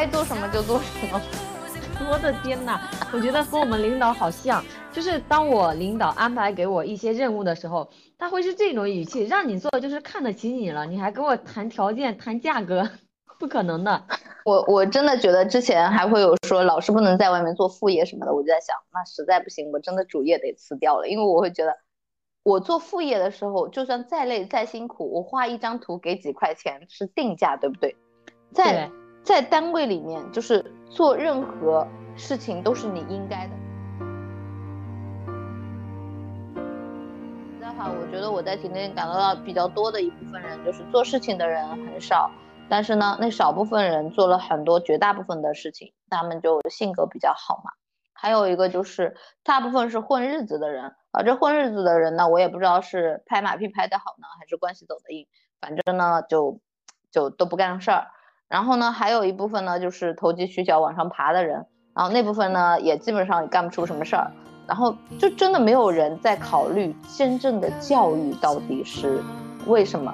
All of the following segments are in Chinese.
该做什么就做什么。我的天哪，我觉得和我们领导好像，就是当我领导安排给我一些任务的时候，他会是这种语气，让你做就是看得起你了，你还跟我谈条件、谈价格，不可能的。我我真的觉得之前还会有说老师不能在外面做副业什么的，我就在想，那实在不行，我真的主业得辞掉了，因为我会觉得，我做副业的时候，就算再累再辛苦，我画一张图给几块钱是定价，对不对？在在单位里面，就是做任何事情都是你应该的。的话，我觉得我在体内感受到比较多的一部分人，就是做事情的人很少，但是呢，那少部分人做了很多绝大部分的事情，他们就性格比较好嘛。还有一个就是大部分是混日子的人，而这混日子的人呢，我也不知道是拍马屁拍得好呢，还是关系走得硬，反正呢就就都不干事儿。然后呢，还有一部分呢，就是投机取巧往上爬的人。然后那部分呢，也基本上也干不出什么事儿。然后就真的没有人在考虑真正的教育到底是为什么。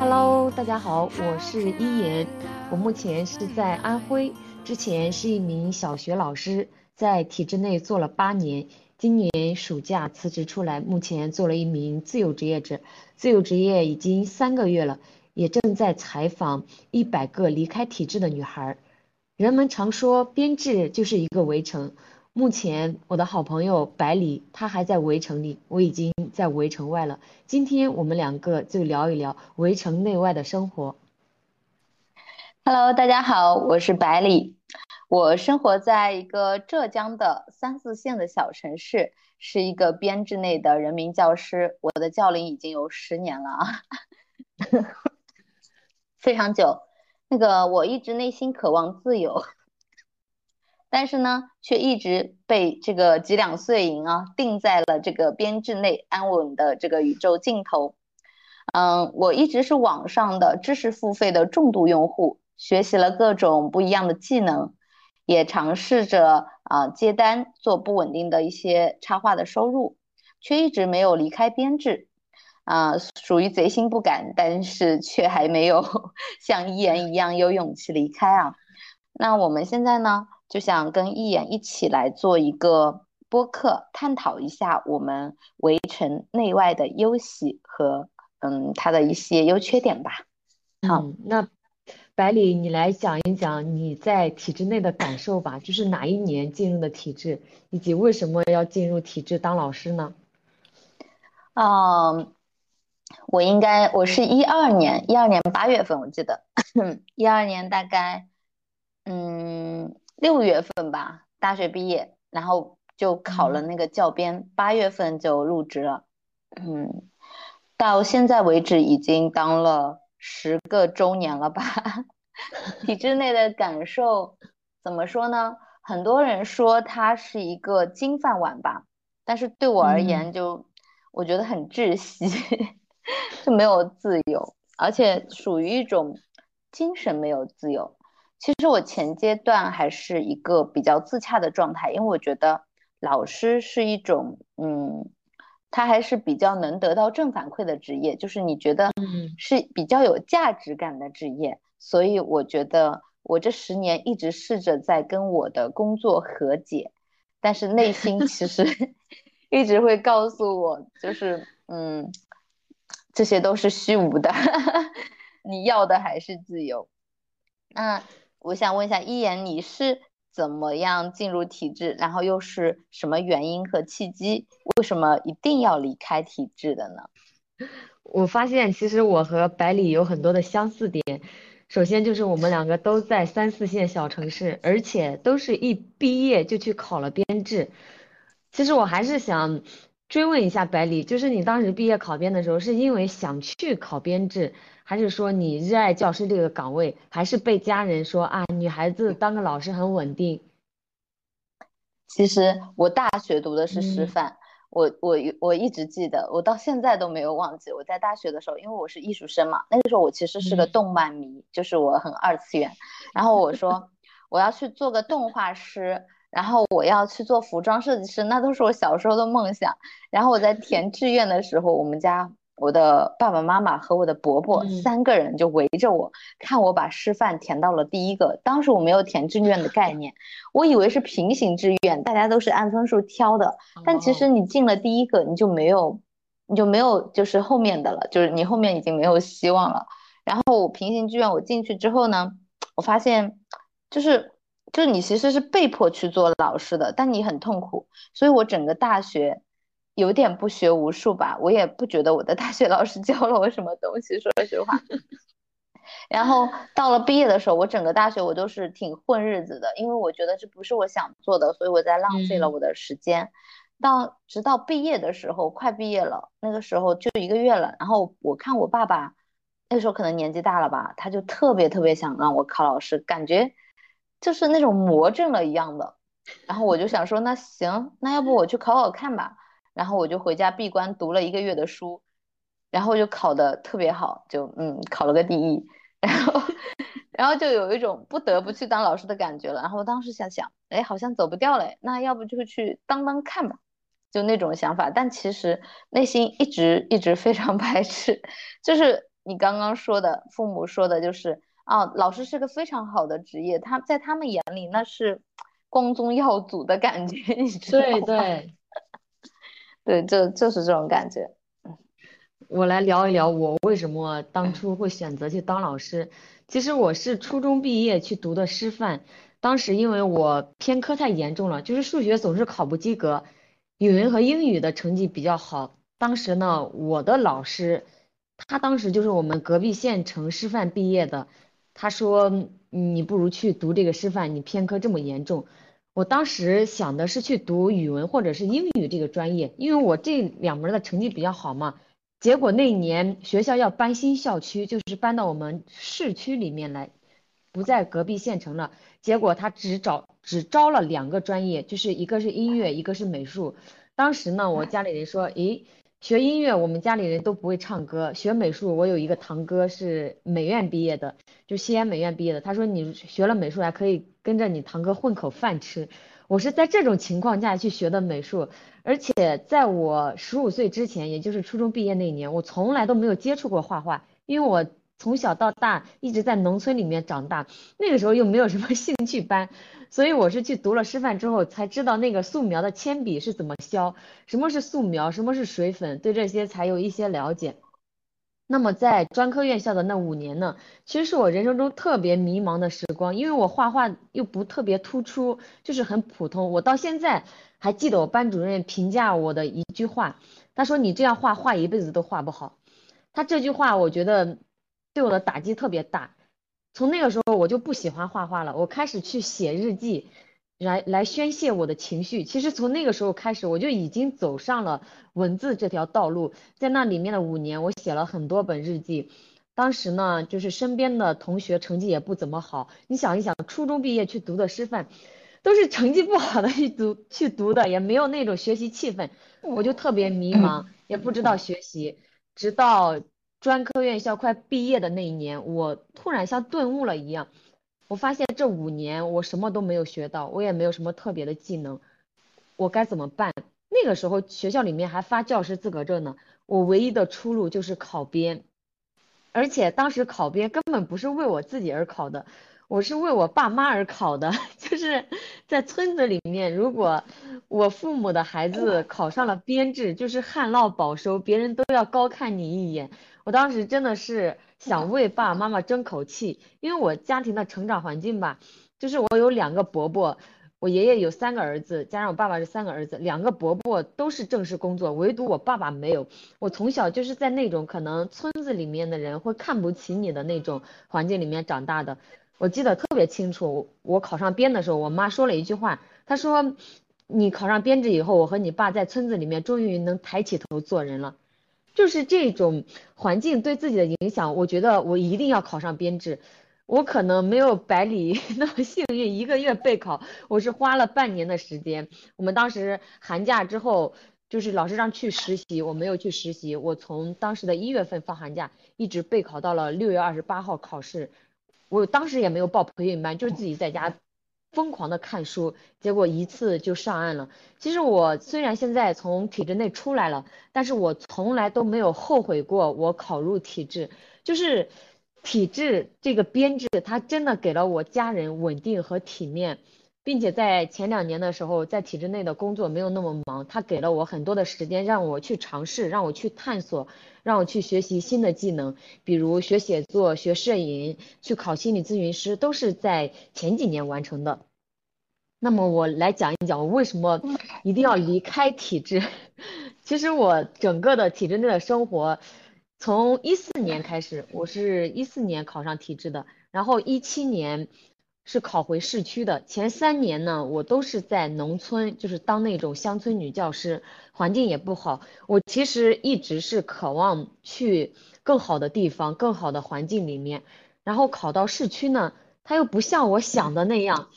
Hello，大家好，我是一言，我目前是在安徽，之前是一名小学老师，在体制内做了八年。今年暑假辞职出来，目前做了一名自由职业者，自由职业已经三个月了，也正在采访一百个离开体制的女孩。人们常说编制就是一个围城，目前我的好朋友百里，他还在围城里，我已经在围城外了。今天我们两个就聊一聊围城内外的生活。Hello，大家好，我是百里。我生活在一个浙江的三四线的小城市，是一个编制内的人民教师。我的教龄已经有十年了啊，非常久。那个我一直内心渴望自由，但是呢，却一直被这个几两碎银啊定在了这个编制内安稳的这个宇宙尽头。嗯，我一直是网上的知识付费的重度用户，学习了各种不一样的技能。也尝试着啊接单做不稳定的一些插画的收入，却一直没有离开编制，啊属于贼心不敢，但是却还没有 像一言一样有勇气离开啊。那我们现在呢就想跟一言一起来做一个播客，探讨一下我们围城内外的优喜和嗯它的一些优缺点吧。好，那。百里，你来讲一讲你在体制内的感受吧，就是哪一年进入的体制，以及为什么要进入体制当老师呢？嗯，我应该我是一二年，一二年八月份我记得，一二年大概嗯六月份吧，大学毕业，然后就考了那个教编，八月份就入职了，嗯，到现在为止已经当了。十个周年了吧？体制内的感受怎么说呢？很多人说它是一个金饭碗吧，但是对我而言，就我觉得很窒息，就没有自由，而且属于一种精神没有自由。其实我前阶段还是一个比较自洽的状态，因为我觉得老师是一种嗯。他还是比较能得到正反馈的职业，就是你觉得是比较有价值感的职业，所以我觉得我这十年一直试着在跟我的工作和解，但是内心其实 一直会告诉我，就是嗯，这些都是虚无的，你要的还是自由。那我想问一下一言，你是？怎么样进入体制？然后又是什么原因和契机？为什么一定要离开体制的呢？我发现其实我和百里有很多的相似点。首先就是我们两个都在三四线小城市，而且都是一毕业就去考了编制。其实我还是想追问一下百里，就是你当时毕业考编的时候，是因为想去考编制？还是说你热爱教师这个岗位，还是被家人说啊，女孩子当个老师很稳定？其实我大学读的是师范，我我我一直记得，我到现在都没有忘记。我在大学的时候，因为我是艺术生嘛，那个时候我其实是个动漫迷，就是我很二次元。然后我说我要去做个动画师，然后我要去做服装设计师，那都是我小时候的梦想。然后我在填志愿的时候，我们家。我的爸爸妈妈和我的伯伯三个人就围着我看我把师范填到了第一个。当时我没有填志愿的概念，我以为是平行志愿，大家都是按分数挑的。但其实你进了第一个，你就没有，你就没有就是后面的了，就是你后面已经没有希望了。然后我平行志愿我进去之后呢，我发现就是就是你其实是被迫去做老师的，但你很痛苦。所以我整个大学。有点不学无术吧，我也不觉得我的大学老师 教了我什么东西，说实话。然后到了毕业的时候，我整个大学我都是挺混日子的，因为我觉得这不是我想做的，所以我在浪费了我的时间。到直到毕业的时候，快毕业了，那个时候就一个月了。然后我看我爸爸那时候可能年纪大了吧，他就特别特别想让我考老师，感觉就是那种魔怔了一样的。然后我就想说，那行，那要不我去考考看吧。然后我就回家闭关读了一个月的书，然后就考的特别好，就嗯考了个第一，然后然后就有一种不得不去当老师的感觉了。然后我当时想想，哎，好像走不掉嘞，那要不就去当当看吧，就那种想法。但其实内心一直一直非常 排斥，就是你刚刚说的，父母说的，就是啊，老师是个非常好的职业，他在他们眼里那是光宗耀祖的感觉，你知道吗？对 对。对，就就是这种感觉。我来聊一聊我为什么当初会选择去当老师。其实我是初中毕业去读的师范，当时因为我偏科太严重了，就是数学总是考不及格，语文和英语的成绩比较好。当时呢，我的老师，他当时就是我们隔壁县城师范毕业的，他说你不如去读这个师范，你偏科这么严重。我当时想的是去读语文或者是英语这个专业，因为我这两门的成绩比较好嘛。结果那年学校要搬新校区，就是搬到我们市区里面来，不在隔壁县城了。结果他只招只招了两个专业，就是一个是音乐，一个是美术。当时呢，我家里人说，诶。学音乐，我们家里人都不会唱歌。学美术，我有一个堂哥是美院毕业的，就西安美院毕业的。他说你学了美术还可以跟着你堂哥混口饭吃。我是在这种情况下去学的美术，而且在我十五岁之前，也就是初中毕业那一年，我从来都没有接触过画画，因为我从小到大一直在农村里面长大，那个时候又没有什么 兴趣班。所以我是去读了师范之后才知道那个素描的铅笔是怎么削，什么是素描，什么是水粉，对这些才有一些了解。那么在专科院校的那五年呢，其实是我人生中特别迷茫的时光，因为我画画又不特别突出，就是很普通。我到现在还记得我班主任评价我的一句话，他说你这样画画一辈子都画不好。他这句话我觉得对我的打击特别大。从那个时候我就不喜欢画画了，我开始去写日记，来来宣泄我的情绪。其实从那个时候开始，我就已经走上了文字这条道路。在那里面的五年，我写了很多本日记。当时呢，就是身边的同学成绩也不怎么好。你想一想，初中毕业去读的师范，都是成绩不好的去读去读的，也没有那种学习气氛，我就特别迷茫，也不知道学习，直到。专科院校快毕业的那一年，我突然像顿悟了一样，我发现这五年我什么都没有学到，我也没有什么特别的技能，我该怎么办？那个时候学校里面还发教师资格证呢，我唯一的出路就是考编，而且当时考编根本不是为我自己而考的。我是为我爸妈而考的，就是在村子里面，如果我父母的孩子考上了编制，就是旱涝保收，别人都要高看你一眼。我当时真的是 想为爸爸妈妈争口气，因为我家庭的成长环境吧，就是我有两个伯伯，我爷爷有三个儿子，加上我爸爸是三个儿子，两个伯伯都是正式工作，唯独我爸爸没有。我从小就是在那种可能村子里面的人会看不起你的那种环境里面长大的。我记得特别清楚，我考上编的时候，我妈说了一句话，她说：“你考上编制以后，我和你爸在村子里面终于能抬起头做人了。”就是这种环境对自己的影响，我觉得我一定要考上编制。我可能没有百里 那么幸运，一个月备考，我是花了半年的时间。我们当时寒假之后，就是老师让去实习，我没有去实习，我从当时的一月份放寒假，一直备考到了六月二十八号考试。我当时也没有报培训班，就是自己在家疯狂的看书，结果一次就上岸了。其实我虽然现在从体制内出来了，但是我从来都没有后悔过我考入体制，就是体制这个编制，它真的给了我家人稳定和体面。并且在前两年的时候，在体制内的工作没有那么忙，他给了我很多的时间，让我去尝试，让我去探索，让我去学习新的技能，比如学写作、学摄影、去考心理咨询师，都是在前几年完成的。那么我来讲一讲，我为什么一定要离开体制。其实我整个的体制内的生活，从一四年开始，我是一四年考上体制的，然后一七年。是考回市区的前三年呢，我都是在农村，就是当那种乡村女教师，环境也不好。我其实一直是渴望去更好的地方、更好的环境里面。然后考到市区呢，他又不像我想的那样，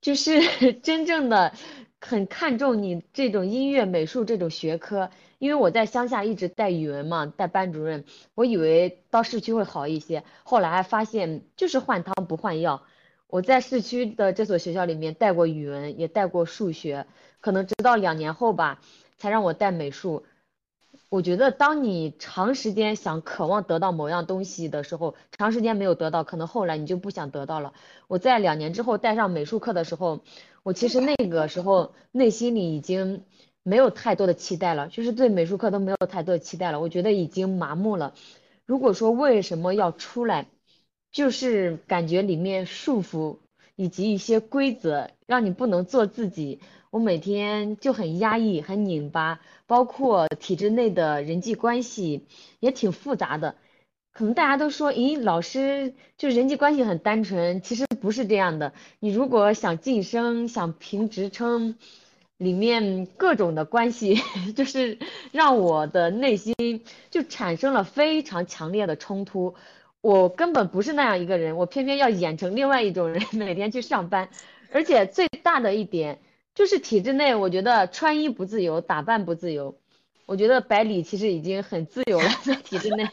就是 真正的很看重你这种音乐、美术这种学科。因为我在乡下一直带语文嘛，带班主任，我以为到市区会好一些，后来发现就是换汤不换药。我在市区的这所学校里面带过语文，也带过数学，可能直到两年后吧，才让我带美术。我觉得，当你长时间想渴望得到某样东西的时候，长时间没有得到，可能后来你就不想得到了。我在两年之后带上美术课的时候，我其实那个时候内心里已经没有太多的期待了，就是对美术课都没有太多的期待了。我觉得已经麻木了。如果说为什么要出来？就是感觉里面束缚以及一些规则，让你不能做自己。我每天就很压抑、很拧巴，包括体制内的人际关系也挺复杂的。可能大家都说，咦，老师就人际关系很单纯，其实不是这样的。你如果想晋升、想评职称，里面各种的关系，就是让我的内心就产生了非常强烈的冲突。我根本不是那样一个人，我偏偏要演成另外一种人，每天去上班。而且最大的一点就是体制内，我觉得穿衣不自由，打扮不自由。我觉得百里其实已经很自由了，在体制内。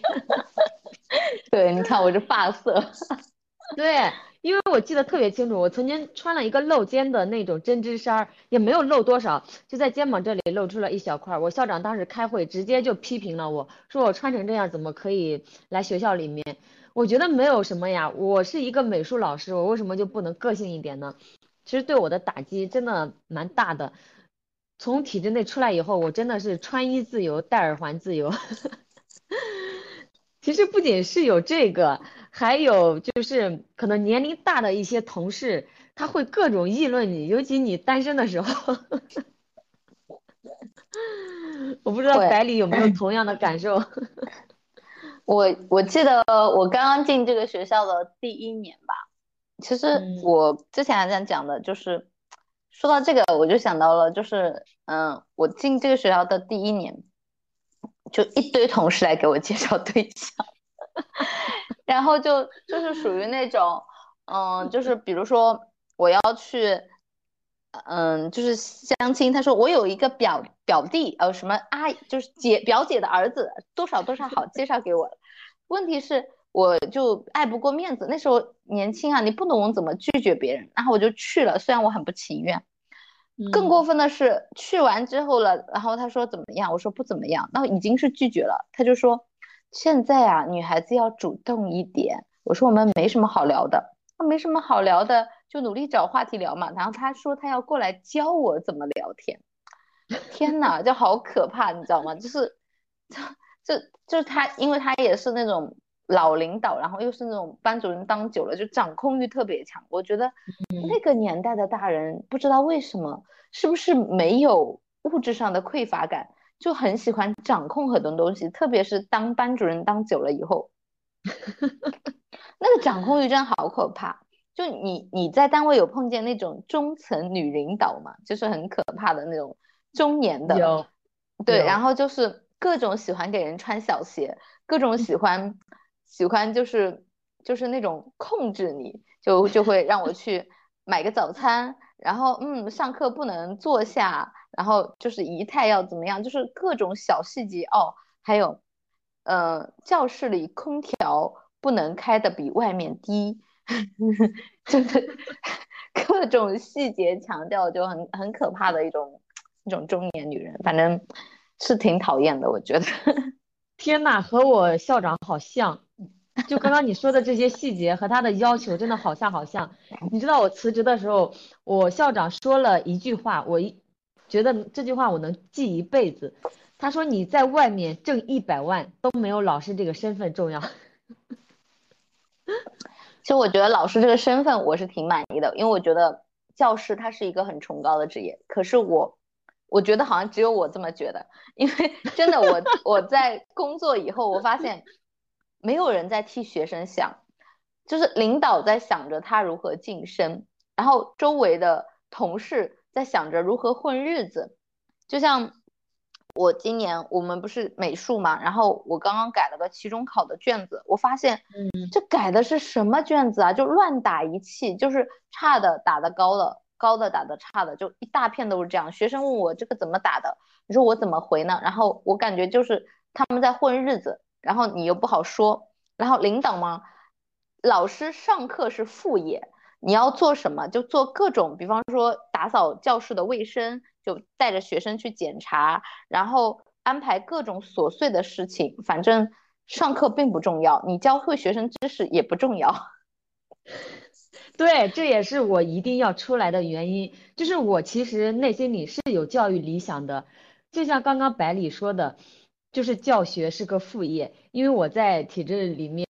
对，你看我这发色。对，因为我记得特别清楚，我曾经穿了一个露肩的那种针织衫，也没有露多少，就在肩膀这里露出了一小块。我校长当时开会，直接就批评了我，说我穿成这样怎么可以来学校里面？我觉得没有什么呀，我是一个美术老师，我为什么就不能个性一点呢？其实对我的打击真的蛮大的。从体制内出来以后，我真的是穿衣自由，戴耳环自由。其实不仅是有这个，还有就是可能年龄大的一些同事，他会各种议论你，尤其你单身的时候。我不知道百里有没有同样的感受。我我记得我刚刚进这个学校的第一年吧，其实我之前还在讲的，就是说到这个，我就想到了，就是嗯，我进这个学校的第一年，就一堆同事来给我介绍对象，然后就就是属于那种，嗯，就是比如说我要去。嗯，就是相亲。他说我有一个表表弟，呃，什么阿姨，就是姐表姐的儿子，多少多少好，介绍给我。问题是，我就爱不过面子，那时候年轻啊，你不懂怎么拒绝别人，然后我就去了，虽然我很不情愿。更过分的是，去完之后了，然后他说怎么样？我说不怎么样，那已经是拒绝了。他就说现在啊，女孩子要主动一点。我说我们没什么好聊的，那没什么好聊的。就努力找话题聊嘛，然后他说他要过来教我怎么聊天，天呐，就好可怕，你知道吗？就是，就就是他，因为他也是那种老领导，然后又是那种班主任当久了，就掌控欲特别强。我觉得那个年代的大人不知道为什么，是不是没有物质上的匮乏感，就很喜欢掌控很多东西，特别是当班主任当久了以后，那个掌控欲真的好可怕。就你你在单位有碰见那种中层女领导吗？就是很可怕的那种中年的，有，对，然后就是各种喜欢给人穿小鞋，各种喜欢喜欢就是就是那种控制你，就就会让我去买个早餐，然后嗯上课不能坐下，然后就是仪态要怎么样，就是各种小细节哦，还有呃教室里空调不能开的比外面低。就是 各种细节强调，就很很可怕的一种一种中年女人，反正是挺讨厌的，我觉得。天呐，和我校长好像，就刚刚你说的这些细节和他的要求真的好像好像。你知道我辞职的时候，我校长说了一句话，我一觉得这句话我能记一辈子。他说你在外面挣一百万都没有老师这个身份重要。其实我觉得老师这个身份我是挺满意的，因为我觉得教师他是一个很崇高的职业。可是我。我觉得好像只有我这么觉得，因为真的，我我在工作以后，我发现没有人在替学生想，就是领导在想着他如何晋升，然后周围的同事在想着如何混日子。就像我今年我们不是美术嘛，然后我刚刚改了个期中考的卷子，我发现，嗯，这改的是什么卷子啊？就乱打一气，就是差的打的高的。高的打的差的就一大片都是这样。学生问我这个怎么打的，你说我怎么回呢？然后我感觉就是他们在混日子，然后你又不好说。然后领导嘛，老师上课是副业，你要做什么就做各种，比方说打扫教室的卫生，就带着学生去检查，然后安排各种琐碎的事情。反正上课并不重要，你教会学生知识也不重要。对，这也是我一定要出来的原因。就是我其实内心里是有教育理想的，就像刚刚百里说的，就是教学是个副业。因为我在体制里面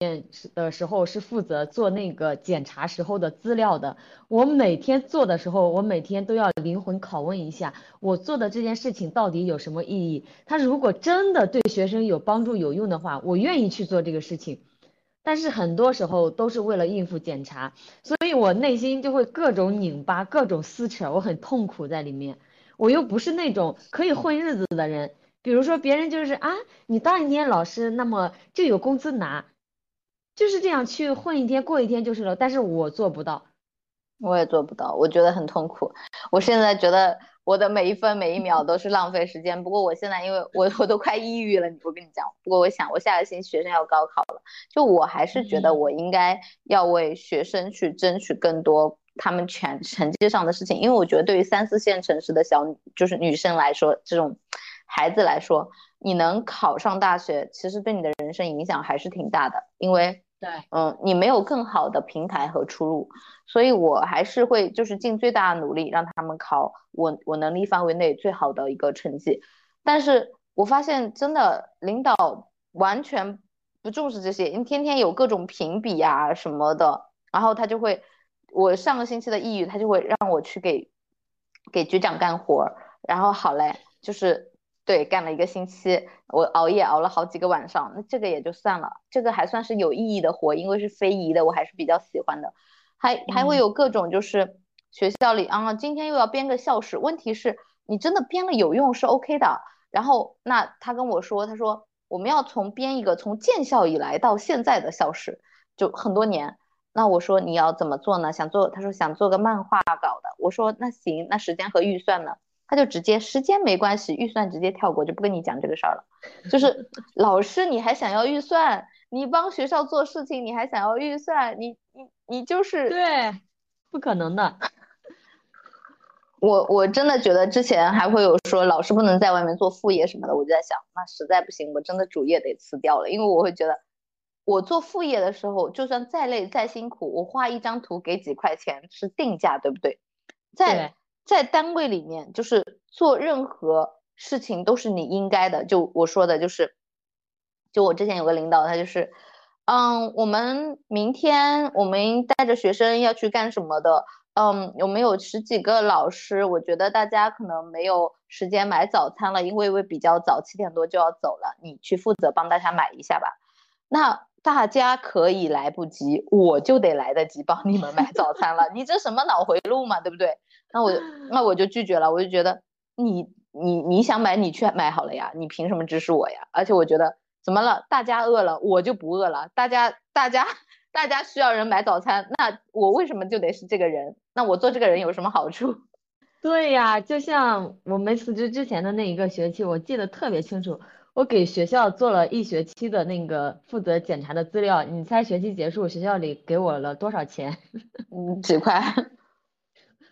的时候是负责做那个检查时候的资料的。我每天做的时候，我每天都要灵魂拷问一下，我做的这件事情到底有什么意义？他如果真的对学生有帮助有用的话，我愿意去做这个事情。但是很多时候都是为了应付检查，所以我内心就会各种拧巴，各种撕扯，我很痛苦在里面。我又不是那种可以混日子的人，比如说别人就是啊，你当一天老师，那么就有工资拿，就是这样去混一天过一天就是了。但是我做不到，我也做不到，我觉得很痛苦。我现在觉得。我的每一分每一秒都是浪费时间。不过我现在因为我我都快抑郁了，我跟你讲。不过我想，我下个星期学生要高考了，就我还是觉得我应该要为学生去争取更多他们全成绩上的事情。因为我觉得对于三四线城市的小就是女生来说，这种孩子来说，你能考上大学，其实对你的人生影响还是挺大的。因为对，嗯，你没有更好的平台和出路，所以我还是会就是尽最大的努力让他们考我我能力范围内最好的一个成绩。但是我发现真的领导完全不重视这些，因为天天有各种评比啊什么的，然后他就会，我上个星期的抑郁，他就会让我去给给局长干活，然后好嘞，就是。对，干了一个星期，我熬夜熬了好几个晚上，那这个也就算了，这个还算是有意义的活，因为是非遗的，我还是比较喜欢的。还还会有各种就是学校里啊，今天又要编个校史，问题是你真的编了有用是 OK 的。然后那他跟我说，他说我们要从编一个从建校以来到现在的校史，就很多年。那我说你要怎么做呢？想做，他说想做个漫画稿的。我说那行，那时间和预算呢？他就直接时间没关系，预算直接跳过，就不跟你讲这个事儿了。就是 老师，你还想要预算？你帮学校做事情，你还想要预算？你你你就是对，不可能的。我我真的觉得之前还会有说老师不能在外面做副业什么的，我就在想，那实在不行，我真的主业得辞掉了，因为我会觉得我做副业的时候，就算再累再辛苦，我画一张图给几块钱是定价，对不对？在。在单位里面，就是做任何事情都是你应该的。就我说的，就是，就我之前有个领导，他就是，嗯，我们明天我们带着学生要去干什么的？嗯，有没有十几个老师？我觉得大家可能没有时间买早餐了，因为会比较早，七点多就要走了。你去负责帮大家买一下吧。那大家可以来不及，我就得来得及帮你们买早餐了。你这什么脑回路嘛，对不对？那我 那我就拒绝了，我就觉得你你你想买你去买好了呀，你凭什么指使我呀？而且我觉得怎么了？大家饿了我就不饿了，大家大家大家需要人买早餐，那我为什么就得是这个人？那我做这个人有什么好处？对呀，就像我没辞职之前的那一个学期，我记得特别清楚，我给学校做了一学期的那个负责检查的资料，你猜学期结束学校里给我了多少钱？嗯，几块。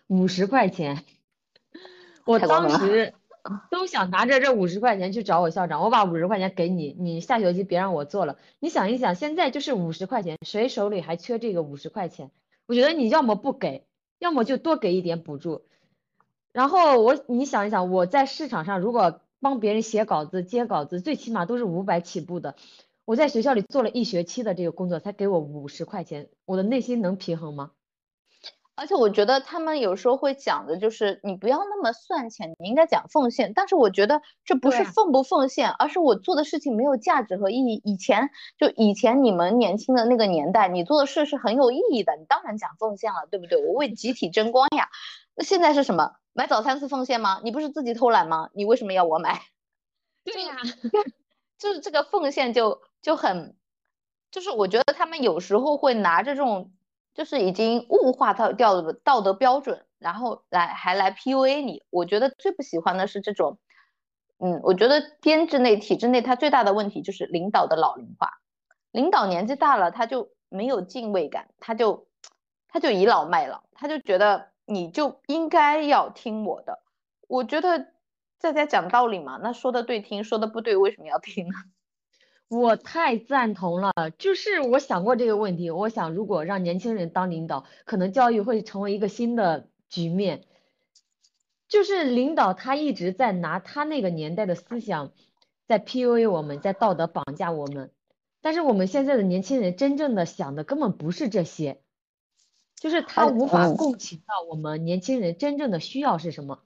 五十块钱，我当时都想拿着这五十块钱去找我校长，我把五十块钱给你，你下学期别让我做了。你想一想，现在就是五十块钱，谁手里还缺这个五十块钱？我觉得你要么不给，要么就多给一点补助。然后我，你想一想，我在市场上如果帮别人写稿子、接稿子，最起码都是五百起步的。我在学校里做了一学期的这个工作，才给我五十块钱，我的内心能平衡吗？而且我觉得他们有时候会讲的，就是你不要那么算钱，你应该讲奉献。但是我觉得这不是奉不奉献，而是我做的事情没有价值和意义。以前就以前你们年轻的那个年代，你做的事是很有意义的，你当然讲奉献了，对不对？我为集体争光呀。那现在是什么？买早餐是奉献吗？你不是自己偷懒吗？你为什么要我买？对呀，就是这个奉献就就很，就是我觉得他们有时候会拿着这种。就是已经物化到掉的道德标准，然后来还来 PUA 你。我觉得最不喜欢的是这种，嗯，我觉得编制内、体制内，它最大的问题就是领导的老龄化。领导年纪大了，他就没有敬畏感，他就他就倚老卖老，他就觉得你就应该要听我的。我觉得在家讲道理嘛，那说的对听，说的不对为什么要听呢？我太赞同了，就是我想过这个问题。我想，如果让年轻人当领导，可能教育会成为一个新的局面。就是领导他一直在拿他那个年代的思想在 PUA 我们，在道德绑架我们。但是我们现在的年轻人真正的想的根本不是这些，就是他无法共情到我们年轻人真正的需要是什么。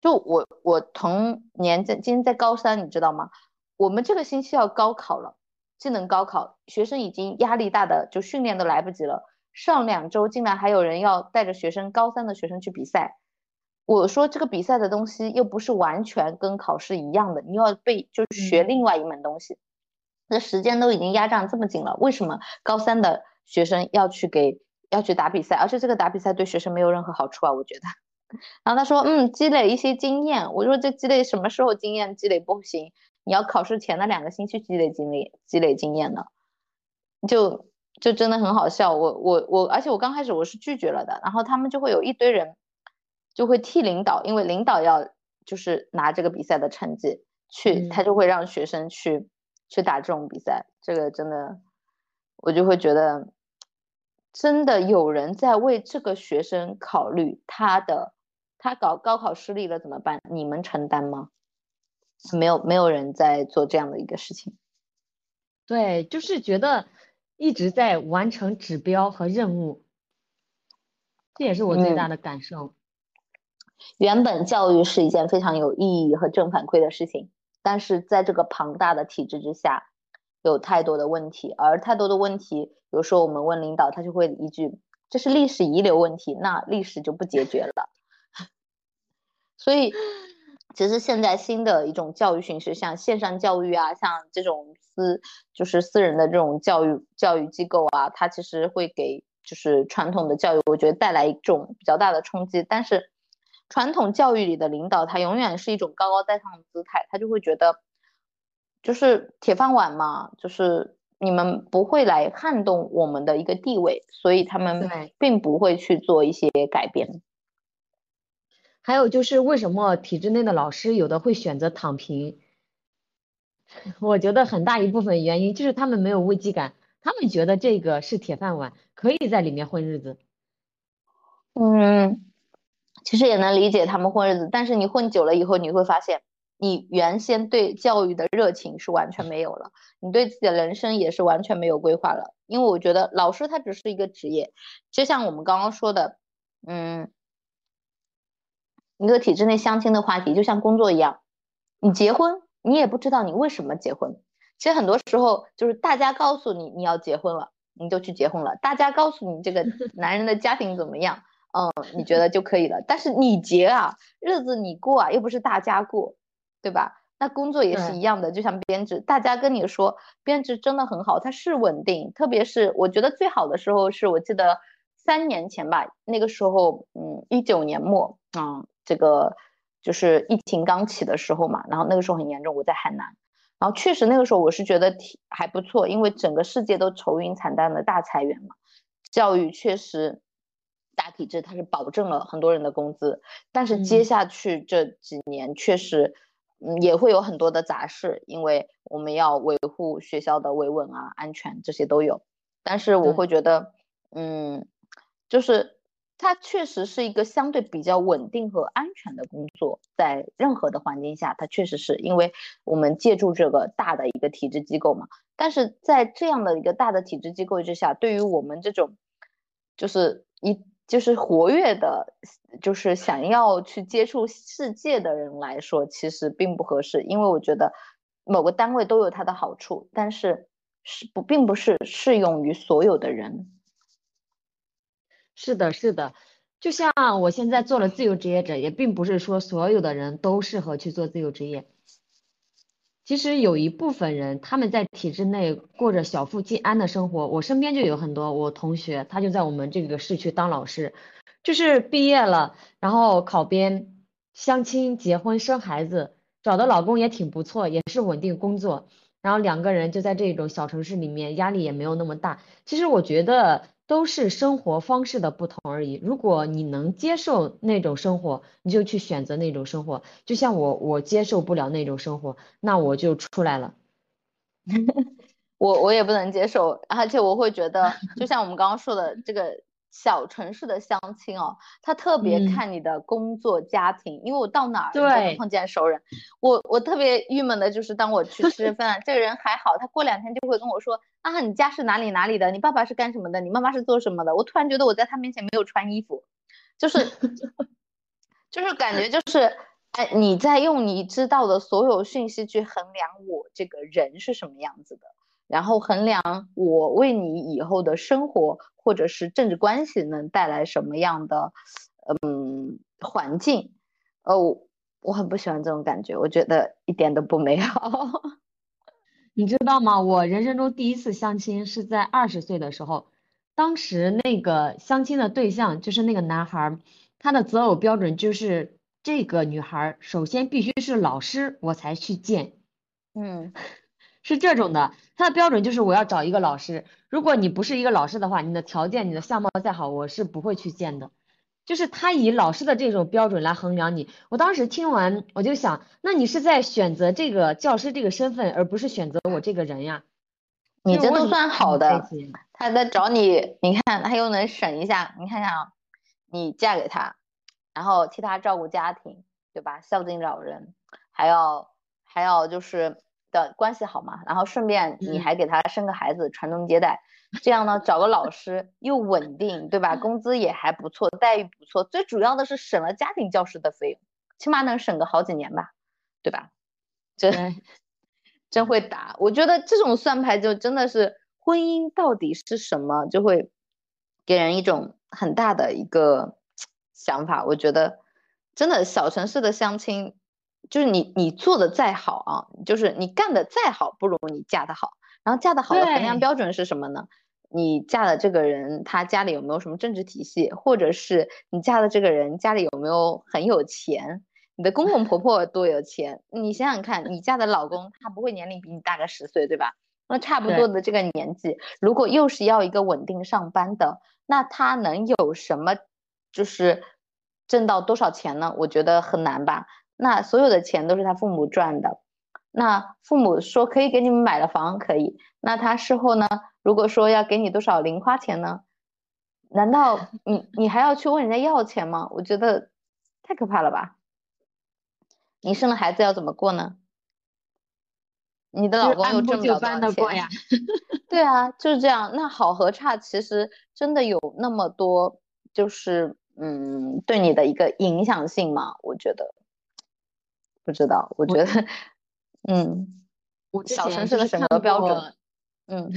就我我同年在今天在高三，你知道吗？我们这个星期要高考了，技能高考，学生已经压力大的就训练都来不及了。上两周竟然还有人要带着学生高三的学生去比赛，我说这个比赛的东西又不是完全跟考试一样的，你要背就是学另外一门东西。那时间都已经压榨这么紧了，为什么高三的学生要去给要去打比赛？而且这个打比赛对学生没有任何好处啊，我觉得。然后他说，嗯，积累一些经验。我说这积累什么时候经验积累不行？你要考试前的两个星期积累经历、积累经验的，就就真的很好笑。我我我，而且我刚开始我是拒绝了的，然后他们就会有一堆人就会替领导，因为领导要就是拿这个比赛的成绩去，他就会让学生去去打这种比赛。这个真的，我就会觉得真的有人在为这个学生考虑，他的他搞高考失利了怎么办？你们承担吗？没有没有人在做这样的一个事情，对，就是觉得一直在完成指标和任务，这也是我最大的感受。原本教育是一件非常有意义和正反馈的事情，但是在这个庞大的体制之下，有太多的问题，而太多的问题，有时候我们问领导，他就会一句：“这是历史遗留问题，那历史就不解决了。” 所以。其实现在新的一种教育形式，像线上教育啊，像这种私就是私人的这种教育教育机构啊，它其实会给就是传统的教育，我觉得带来一种比较大的冲击。但是传统教育里的领导，他永远是一种高高在上的姿态，他就会觉得就是铁饭碗嘛，就是你们不会来撼动我们的一个地位，所以他们并不会去做一些改变。还有就是为什么体制内的老师有的会选择躺平？我觉得很大一部分原因就是他们没有危机感，他们觉得这个是铁饭碗，可以在里面混日子。嗯，其实也能理解他们混日子，但是你混久了以后，你会发现你原先对教育的热情是完全没有了，你对自己的人生也是完全没有规划了。因为我觉得老师他只是一个职业，就像我们刚刚说的，嗯。一个体制内相亲的话题，就像工作一样，你结婚，你也不知道你为什么结婚。其实很多时候就是大家告诉你你要结婚了，你就去结婚了。大家告诉你这个 男人的家庭怎么样，嗯，你觉得 就可以了。但是你结啊，日子你过啊，又不是大家过，对吧？那工作也是一样的，就像编制，大家跟你说编制真的很好，它是稳定。特别是我觉得最好的时候是我记得三年前吧，那个时候，嗯，一九年末，嗯。这个就是疫情刚起的时候嘛，然后那个时候很严重，我在海南，然后确实那个时候我是觉得挺还不错，因为整个世界都愁云惨淡的大裁员嘛，教育确实大体制，它是保证了很多人的工资，但是接下去这几年确实，嗯，也会有很多的杂事，因为我们要维护学校的维稳啊、安全这些都有。但是我会觉得，嗯，就是它确实是一个相对比较稳定和安全的工作，在任何的环境下，它确实是因为我们借助这个大的一个体制机构嘛。但是在这样的一个大的体制机构之下，对于我们这种就是一就是活跃的，就是想要去接触世界的人来说，其实并不合适，因为我觉得某个单位都有它的好处，但是。是不，并不是适用于所有的人。是的，是的，就像我现在做了自由职业者，也并不是说所有的人都适合去做自由职业。其实有一部分人，他们在体制内过着小富即安的生活。我身边就有很多我同学，他就在我们这个市区当老师，就是毕业了，然后考编、相亲、结婚、生孩子，找的老公也挺不错，也是稳定工作。然后两个人就在这种小城市里面，压力也没有那么大。其实我觉得都是生活方式的不同而已。如果你能接受那种生活，你就去选择那种生活。就像我，我接受不了那种生活，那我就出来了。我我也不能接受，而且我会觉得，就像我们刚刚说的这个。小城市的相亲哦，他特别看你的工作家庭，因为我到哪儿都能碰见熟人。我我特别郁闷的就是，当我去吃饭，这个人还好，他过两天就会跟我说啊，你家是哪里哪里的？你爸爸是干什么的？你妈妈是做什么的？我突然觉得我在他面前没有穿衣服，就是 就是感觉就是哎，你在用你知道的所有讯息去衡量我这个人是什么样子的。然后衡量我为你以后的生活或者是政治关系能带来什么样的，嗯，环境，哦，我很不喜欢这种感觉，我觉得一点都不美好。你知道吗？我人生中第一次相亲是在二十岁的时候，当时那个相亲的对象就是那个男孩，他的择偶标准就是这个女孩首先必须是老师，我才去见。嗯。是这种的，他的标准就是我要找一个老师。如果你不是一个老师的话，你的条件、你的相貌再好，我是不会去见的。就是他以老师的这种标准来衡量你。我当时听完，我就想，那你是在选择这个教师这个身份，而不是选择我这个人呀？你这都算好的。他在找你，你看他又能省一下。你看看啊，你嫁给他，然后替他照顾家庭，对吧？孝敬老人，还要还要就是。的关系好嘛，然后顺便你还给他生个孩子，传宗接代，这样呢找个老师又稳定，对吧？工资也还不错，待遇不错，最主要的是省了家庭教师的费用，起码能省个好几年吧，对吧？真真会打，我觉得这种算牌就真的是婚姻到底是什么，就会给人一种很大的一个想法。我觉得真的小城市的相亲。就是你，你做的再好啊，就是你干的再好，不如你嫁的好。然后嫁的好的衡量标准是什么呢？你嫁的这个人，他家里有没有什么政治体系，或者是你嫁的这个人家里有没有很有钱？你的公公婆婆多有钱？你想想看，你嫁的老公他不会年龄比你大个十岁，对吧？那差不多的这个年纪，如果又是要一个稳定上班的，那他能有什么？就是挣到多少钱呢？我觉得很难吧。那所有的钱都是他父母赚的，那父母说可以给你们买了房，可以。那他事后呢？如果说要给你多少零花钱呢？难道 你你还要去问人家要钱吗？我觉得太可怕了吧！你生了孩子要怎么过呢？你的老公又挣不了多少钱？对啊，就是这样。那好和差其实真的有那么多，就是嗯，对你的一个影响性吗？我觉得。不知道，我觉得，嗯，我小城市的审核标准，嗯，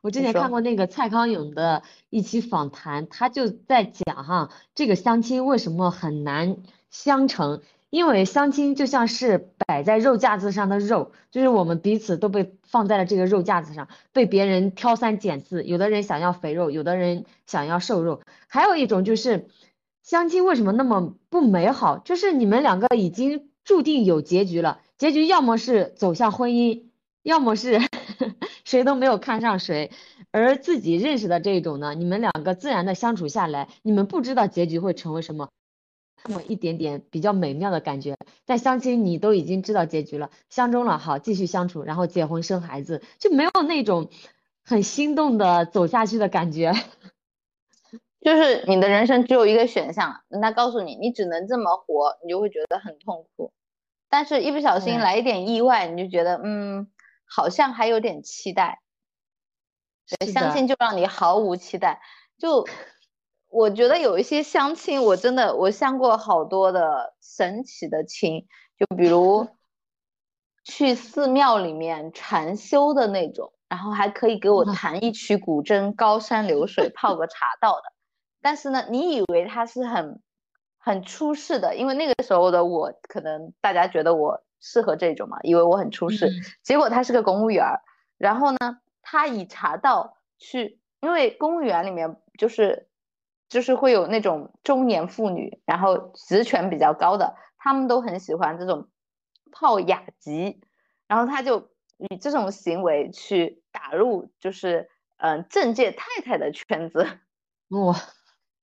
我之前看过那个蔡康永的一期访谈，他就在讲哈，这个相亲为什么很难相成，因为相亲就像是摆在肉架子上的肉，就是我们彼此都被放在了这个肉架子上，被别人挑三拣四，有的人想要肥肉，有的人想要瘦肉，还有一种就是相亲为什么那么不美好，就是你们两个已经。注定有结局了，结局要么是走向婚姻，要么是 谁都没有看上谁，而自己认识的这种呢，你们两个自然的相处下来，你们不知道结局会成为什么，那么一点点比较美妙的感觉。但相亲你都已经知道结局了，相中了好继续相处，然后结婚生孩子，就没有那种很心动的走下去的感觉。就是你的人生只有一个选项，他告诉你你只能这么活，你就会觉得很痛苦。但是，一不小心来一点意外，你就觉得嗯，好像还有点期待。相亲就让你毫无期待。就我觉得有一些相亲，我真的我相过好多的神奇的亲，就比如 去寺庙里面禅修的那种，然后还可以给我 弹一曲古筝，高山流水泡个茶道的。但是呢，你以为他是很很出世的，因为那个时候的我，可能大家觉得我适合这种嘛，以为我很出世。结果他是个公务员，然后呢，他以茶道去，因为公务员里面就是就是会有那种中年妇女，然后职权比较高的，他们都很喜欢这种泡雅集，然后他就以这种行为去打入就是嗯政界太太的圈子，哇。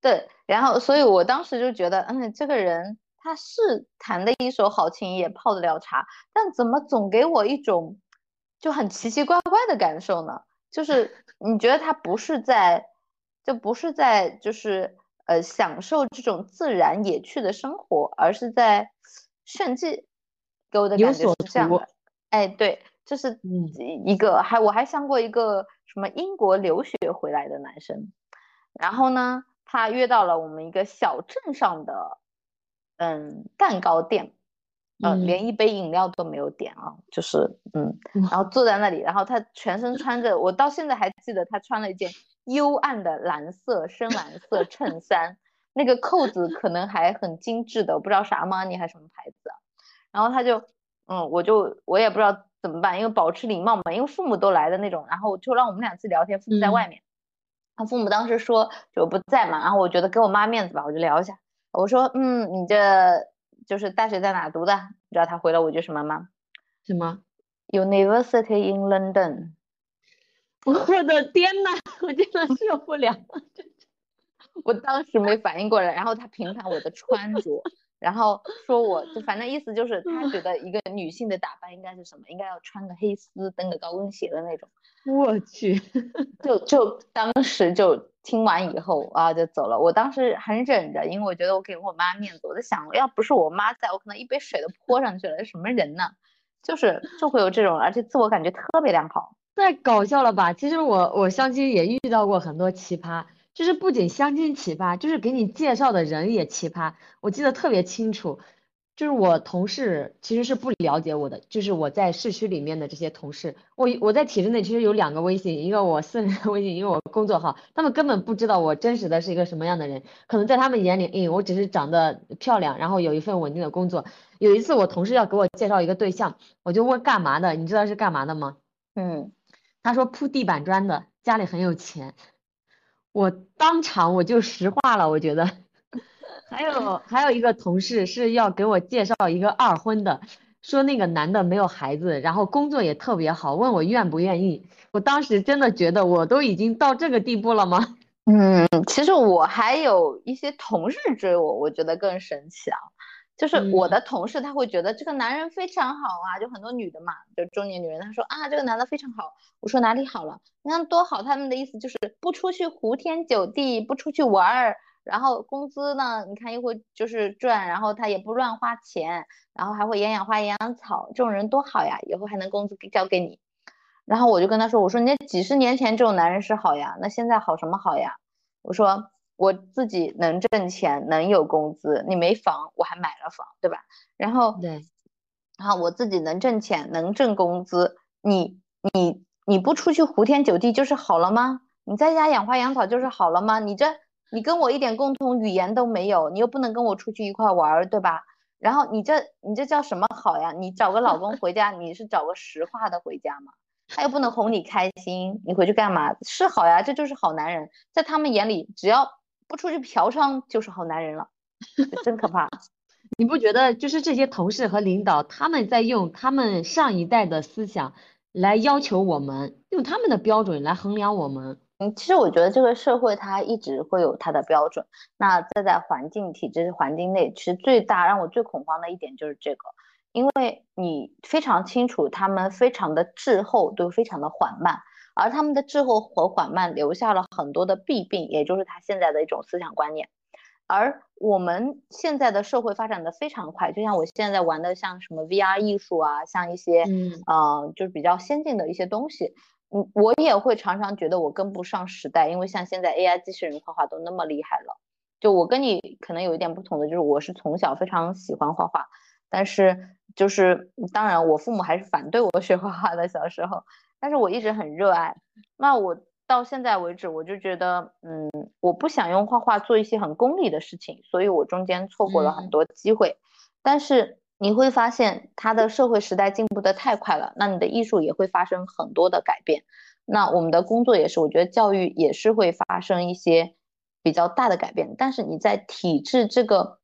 对，然后所以我当时就觉得，嗯，这个人他是弹的一手好琴，也泡得了茶，但怎么总给我一种就很奇奇怪怪的感受呢？就是 你觉得他不是在，就不是在，就是呃享受这种自然野趣的生活，而是在炫技，给我的感觉是这样的。哎，对，就是一个，还我还相过一个什么英国留学回来的男生，然后呢？他约到了我们一个小镇上的，嗯，蛋糕店，嗯，连一杯饮料都没有点啊，就是嗯，然后坐在那里，然后他全身 穿着，我到现在还记得他穿了一件幽暗的蓝色深蓝色衬衫，那个扣子可能还很精致的，我不知道是阿玛尼还是什么牌子，啊。然后他就，嗯，我就我也不知道怎么办，因为保持礼貌嘛，因为父母都来的那种，然后就让我们俩自己聊天，父母在外面。他父母当时说就不在嘛，然后我觉得给我妈面子吧，我就聊一下。我说，嗯，你这就是大学在哪读的？你知道他回了我句什么吗？什么？University in London。我的天呐，我真的受不了。我当时没反应过来，然后他评判我的穿着。然后说，我就反正意思就是，他觉得一个女性的打扮应该是什么？应该要穿个黑丝，蹬个高跟鞋的那种。我去，就就当时就听完以后啊，就走了。我当时很忍着，因为我觉得我给我妈面子。我在想，要不是我妈在，我可能一杯水都泼上去了。什么人呢？就是就会有这种，而且自我感觉特别良好。太搞笑了吧？其实我我相亲也遇到过很多奇葩。就是不仅相亲奇葩，就是给你介绍的人也奇葩。我记得特别清楚，就是我同事其实是不了解我的，就是我在市区里面的这些同事，我我在体制内其实有两个微信，一个我私人 微信，一个我工作号，他们根本不知道我真实的是一个什么样的人，可能在他们眼里，哎，我只是长得漂亮，然后有一份稳定的工作。有一次我同事要给我介绍一个对象，我就问干嘛的，你知道是干嘛的吗？嗯，他说铺地板砖的，家里很有钱。我当场我就石化了，我觉得，还有还有一个同事是要给我介绍一个二婚的，说那个男的没有孩子，然后工作也特别好，问我愿不愿意。我当时真的觉得我都已经到这个地步了吗？嗯，其实我还有一些同事追我，我觉得更神奇啊。就是我的同事，他会觉得这个男人非常好啊，就很多女的嘛，就中年女人，她说啊，这个男的非常好。我说哪里好了？你看多好，他们的意思就是不出去胡天酒地，不出去玩儿，然后工资呢，你看又会就是赚，然后他也不乱花钱，然后还会养养花、养养草，这种人多好呀，以后还能工资交给你。然后我就跟他说，我说你几十年前这种男人是好呀，那现在好什么好呀？我说。我自己能挣钱，能有工资，你没房，我还买了房，对吧？然后对，然后我自己能挣钱，能挣工资，你你你不出去胡天酒地就是好了吗？你在家养花养草就是好了吗？你这你跟我一点共同语言都没有，你又不能跟我出去一块玩，对吧？然后你这你这叫什么好呀？你找个老公回家，你是找个实话的回家吗？他又不能哄你开心，你回去干嘛？是好呀，这就是好男人，在他们眼里，只要。不出去嫖娼就是好男人了，真可怕。你不觉得就是这些同事和领导他们在用他们上一代的思想来要求我们，用他们的标准来衡量我们。嗯，其实我觉得这个社会它一直会有它的标准。那在在环境体制环境内，其实最大让我最恐慌的一点就是这个，因为你非常清楚他们非常的滞后，都非常的缓慢，而他们的滞后和缓慢留下了很多的弊病，也就是他现在的一种思想观念。而我们现在的社会发展的非常快，就像我现在玩的像什么 VR 艺术啊，像一些嗯呃就是比较先进的一些东西。嗯，我也会常常觉得我跟不上时代，因为像现在 AI 机器人画画都那么厉害了。就我跟你可能有一点不同的，就是我是从小非常喜欢画画，但是就是当然我父母还是反对我学画画的小时候，但是我一直很热爱。那我到现在为止，我就觉得，嗯，我不想用画画做一些很功利的事情，所以我中间错过了很多机会。但是。你会发现，它的社会时代进步的太快了，那你的艺术也会发生很多的改变。那我们的工作也是，我觉得教育也是会发生一些比较大的改变。但是你在体制这个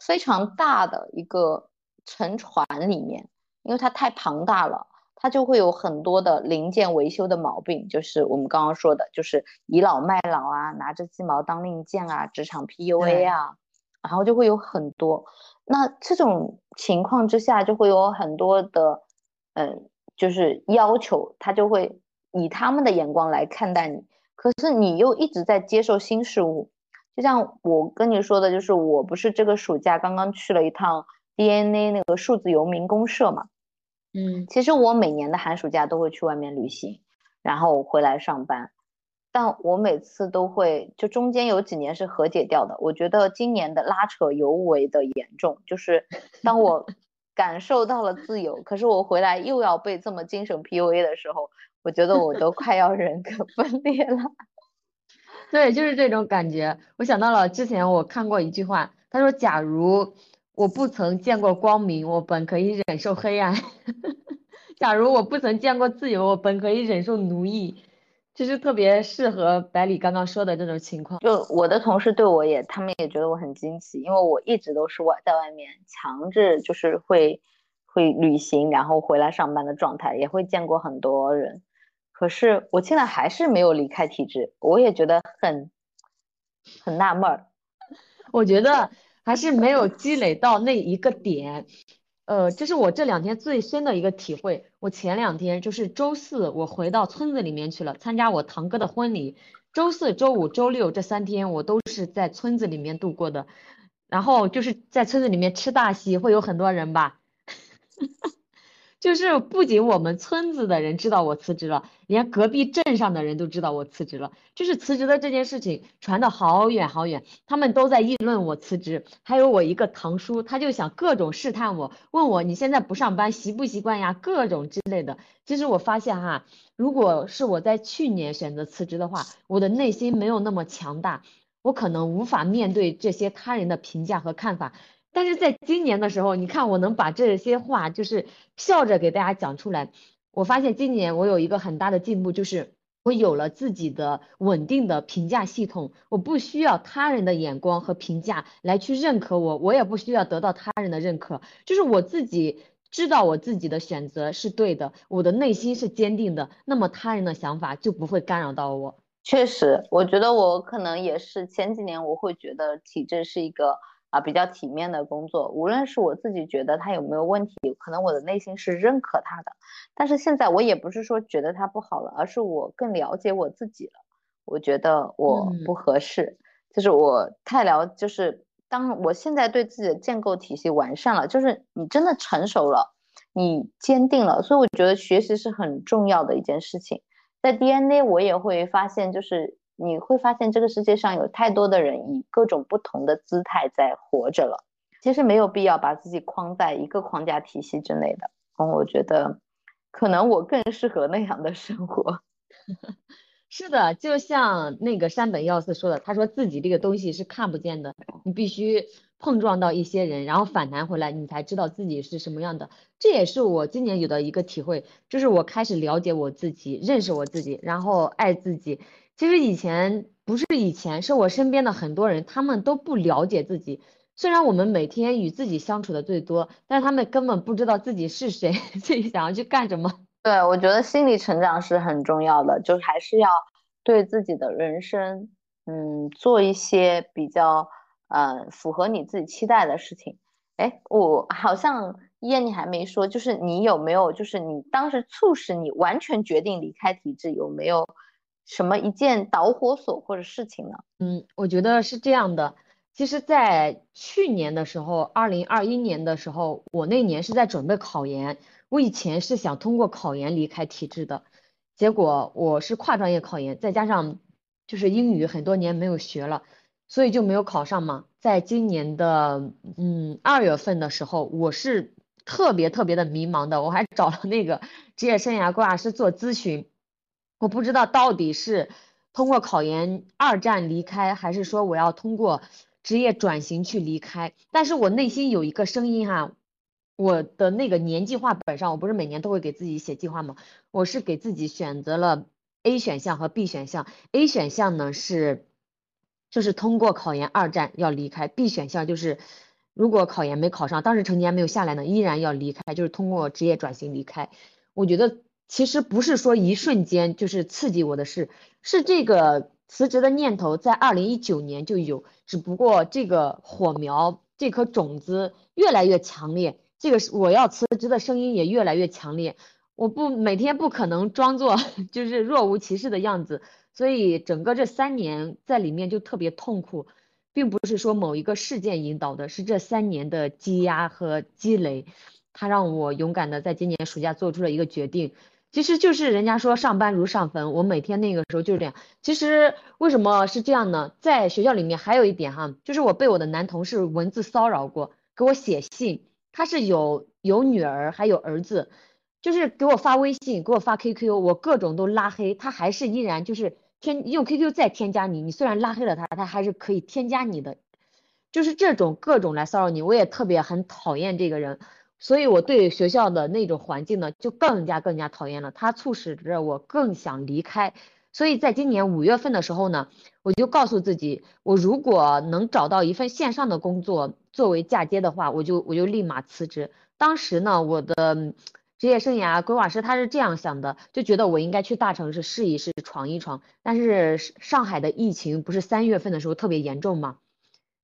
非常大的一个沉船里面，因为它太庞大了，它就会有很多的零件维修的毛病，就是我们刚刚说的，就是倚老卖老啊，拿着鸡毛当令箭啊，职场 PUA 啊，然后就会有很多。那这种情况之下，就会有很多的，嗯，就是要求他就会以他们的眼光来看待你。可是你又一直在接受新事物，就像我跟你说的，就是我不是这个暑假刚刚去了一趟 DNA 那个数字游民公社嘛，嗯，其实我每年的寒暑假都会去外面旅行，然后回来上班。但我每次都会，就中间有几年是和解掉的。我觉得今年的拉扯尤为的严重，就是当我 感受到了自由，可是我回来又要被这么精神 PUA 的时候，我觉得我都快要人格分裂了。对，就是这种感觉。我想到了之前我看过一句话，他说：“假如我不曾见过光明，我本可以忍受黑暗；假如我不曾见过自由，我本可以忍受奴役。”就是特别适合百里刚刚说的这种情况。就我的同事对我也，他们也觉得我很惊奇，因为我一直都是外在外面强制就是会会旅行，然后回来上班的状态，也会见过很多人。可是我现在还是没有离开体制，我也觉得很很纳闷儿。我觉得还是没有积累到那一个点。呃，这是我这两天最深的一个体会。我前两天就是周四，我回到村子里面去了，参加我堂哥的婚礼。周四周五周六这三天，我都是在村子里面度过的。然后就是在村子里面吃大席，会有很多人吧。就是不仅我们村子的人知道我辞职了，连隔壁镇上的人都知道我辞职了。就是辞职的这件事情传的好远好远，他们都在议论我辞职。还有我一个堂叔，他就想各种试探我，问我你现在不上班习不习惯呀？各种之类的。其实我发现哈，如果是我在去年选择辞职的话，我的内心没有那么强大，我可能无法面对这些他人的评价和看法。但是在今年的时候，你看我能把这些话就是笑着给大家讲出来，我发现今年我有一个很大的进步，就是我有了自己的稳定的评价系统，我不需要他人的眼光和评价来去认可我，我也不需要得到他人的认可，就是我自己知道我自己的选择是对的，我的内心是坚定的，那么他人的想法就不会干扰到我。确实，我觉得我可能也是前几年我会觉得体制是一个。啊，比较体面的工作，无论是我自己觉得他有没有问题，可能我的内心是认可他的。但是现在我也不是说觉得他不好了，而是我更了解我自己了。我觉得我不合适，就是我太了，就是当我现在对自己的建构体系完善了，就是你真的成熟了，你坚定了，所以我觉得学习是很重要的一件事情。在 DNA 我也会发现，就是。你会发现这个世界上有太多的人以各种不同的姿态在活着了，其实没有必要把自己框在一个框架体系之内的。嗯，我觉得可能我更适合那样的生活。是的，就像那个山本耀司说的，他说自己这个东西是看不见的，你必须碰撞到一些人，然后反弹回来，你才知道自己是什么样的。这也是我今年有的一个体会，就是我开始了解我自己，认识我自己，然后爱自己。其实以前不是以前，是我身边的很多人，他们都不了解自己。虽然我们每天与自己相处的最多，但是他们根本不知道自己是谁，自己想要去干什么。对，我觉得心理成长是很重要的，就还是要对自己的人生，嗯，做一些比较，呃，符合你自己期待的事情。哎，我好像燕你还没说，就是你有没有，就是你当时促使你完全决定离开体制，有没有什么一件导火索或者事情呢？嗯，我觉得是这样的。其实，在去年的时候，二零二一年的时候，我那年是在准备考研。我以前是想通过考研离开体制的，结果我是跨专业考研，再加上就是英语很多年没有学了，所以就没有考上嘛。在今年的嗯二月份的时候，我是特别特别的迷茫的，我还找了那个职业生涯规划师做咨询，我不知道到底是通过考研二战离开，还是说我要通过职业转型去离开。但是我内心有一个声音哈。我的那个年计划本上，我不是每年都会给自己写计划吗？我是给自己选择了 A 选项和 B 选项。A 选项呢是，就是通过考研二战要离开；B 选项就是如果考研没考上，当时成绩还没有下来呢，依然要离开，就是通过职业转型离开。我觉得其实不是说一瞬间就是刺激我的事，是这个辞职的念头在二零一九年就有，只不过这个火苗这颗种子越来越强烈。这个我要辞职的声音也越来越强烈，我不每天不可能装作 就是若无其事的样子，所以整个这三年在里面就特别痛苦，并不是说某一个事件引导的，是这三年的积压和积累，它让我勇敢的在今年暑假做出了一个决定，其实就是人家说上班如上坟，我每天那个时候就是这样。其实为什么是这样呢？在学校里面还有一点哈，就是我被我的男同事文字骚扰过，给我写信。他是有有女儿，还有儿子，就是给我发微信，给我发 QQ，我各种都拉黑，他还是依然就是添用 QQ 再添加你，你虽然拉黑了他，他还是可以添加你的，就是这种各种来骚扰你，我也特别很讨厌这个人，所以我对学校的那种环境呢，就更加更加讨厌了，它促使着我更想离开。所以在今年五月份的时候呢，我就告诉自己，我如果能找到一份线上的工作作为嫁接的话，我就我就立马辞职。当时呢，我的职业生涯规划师他是这样想的，就觉得我应该去大城市试一试，闯一闯。但是上海的疫情不是三月份的时候特别严重吗？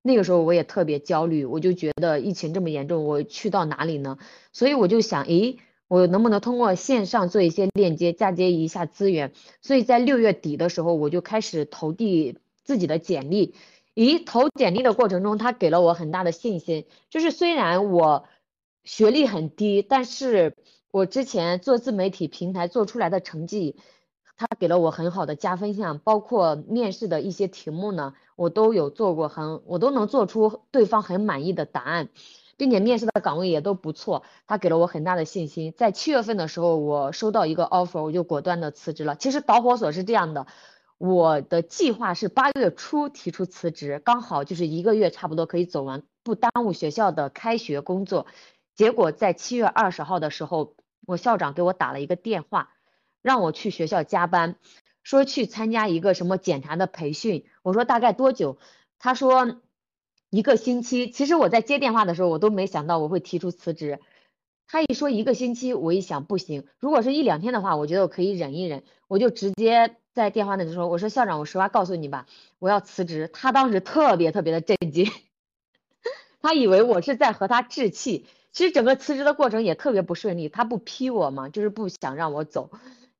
那个时候我也特别焦虑，我就觉得疫情这么严重，我去到哪里呢？所以我就想，诶。我能不能通过线上做一些链接，嫁接一下资源？所以在六月底的时候，我就开始投递自己的简历。咦，投简历的过程中，他给了我很大的信心。就是虽然我学历很低，但是我之前做自媒体平台做出来的成绩，他给了我很好的加分项。包括面试的一些题目呢，我都有做过，很我都能做出对方很满意的答案。并且面试的岗位也都不错，他给了我很大的信心。在七月份的时候，我收到一个 offer，我就果断的辞职了。其实导火索是这样的，我的计划是八月初提出辞职，刚好就是一个月差不多可以走完，不耽误学校的开学工作。结果在七月二十号的时候，我校长给我打了一个电话，让我去学校加班，说去参加一个什么检查的培训。我说大概多久？他说。一个星期，其实我在接电话的时候，我都没想到我会提出辞职。他一说一个星期，我一想不行，如果是一两天的话，我觉得我可以忍一忍，我就直接在电话那里说：“我说校长，我实话告诉你吧，我要辞职。”他当时特别特别的震惊，他以为我是在和他置气。其实整个辞职的过程也特别不顺利，他不批我嘛，就是不想让我走，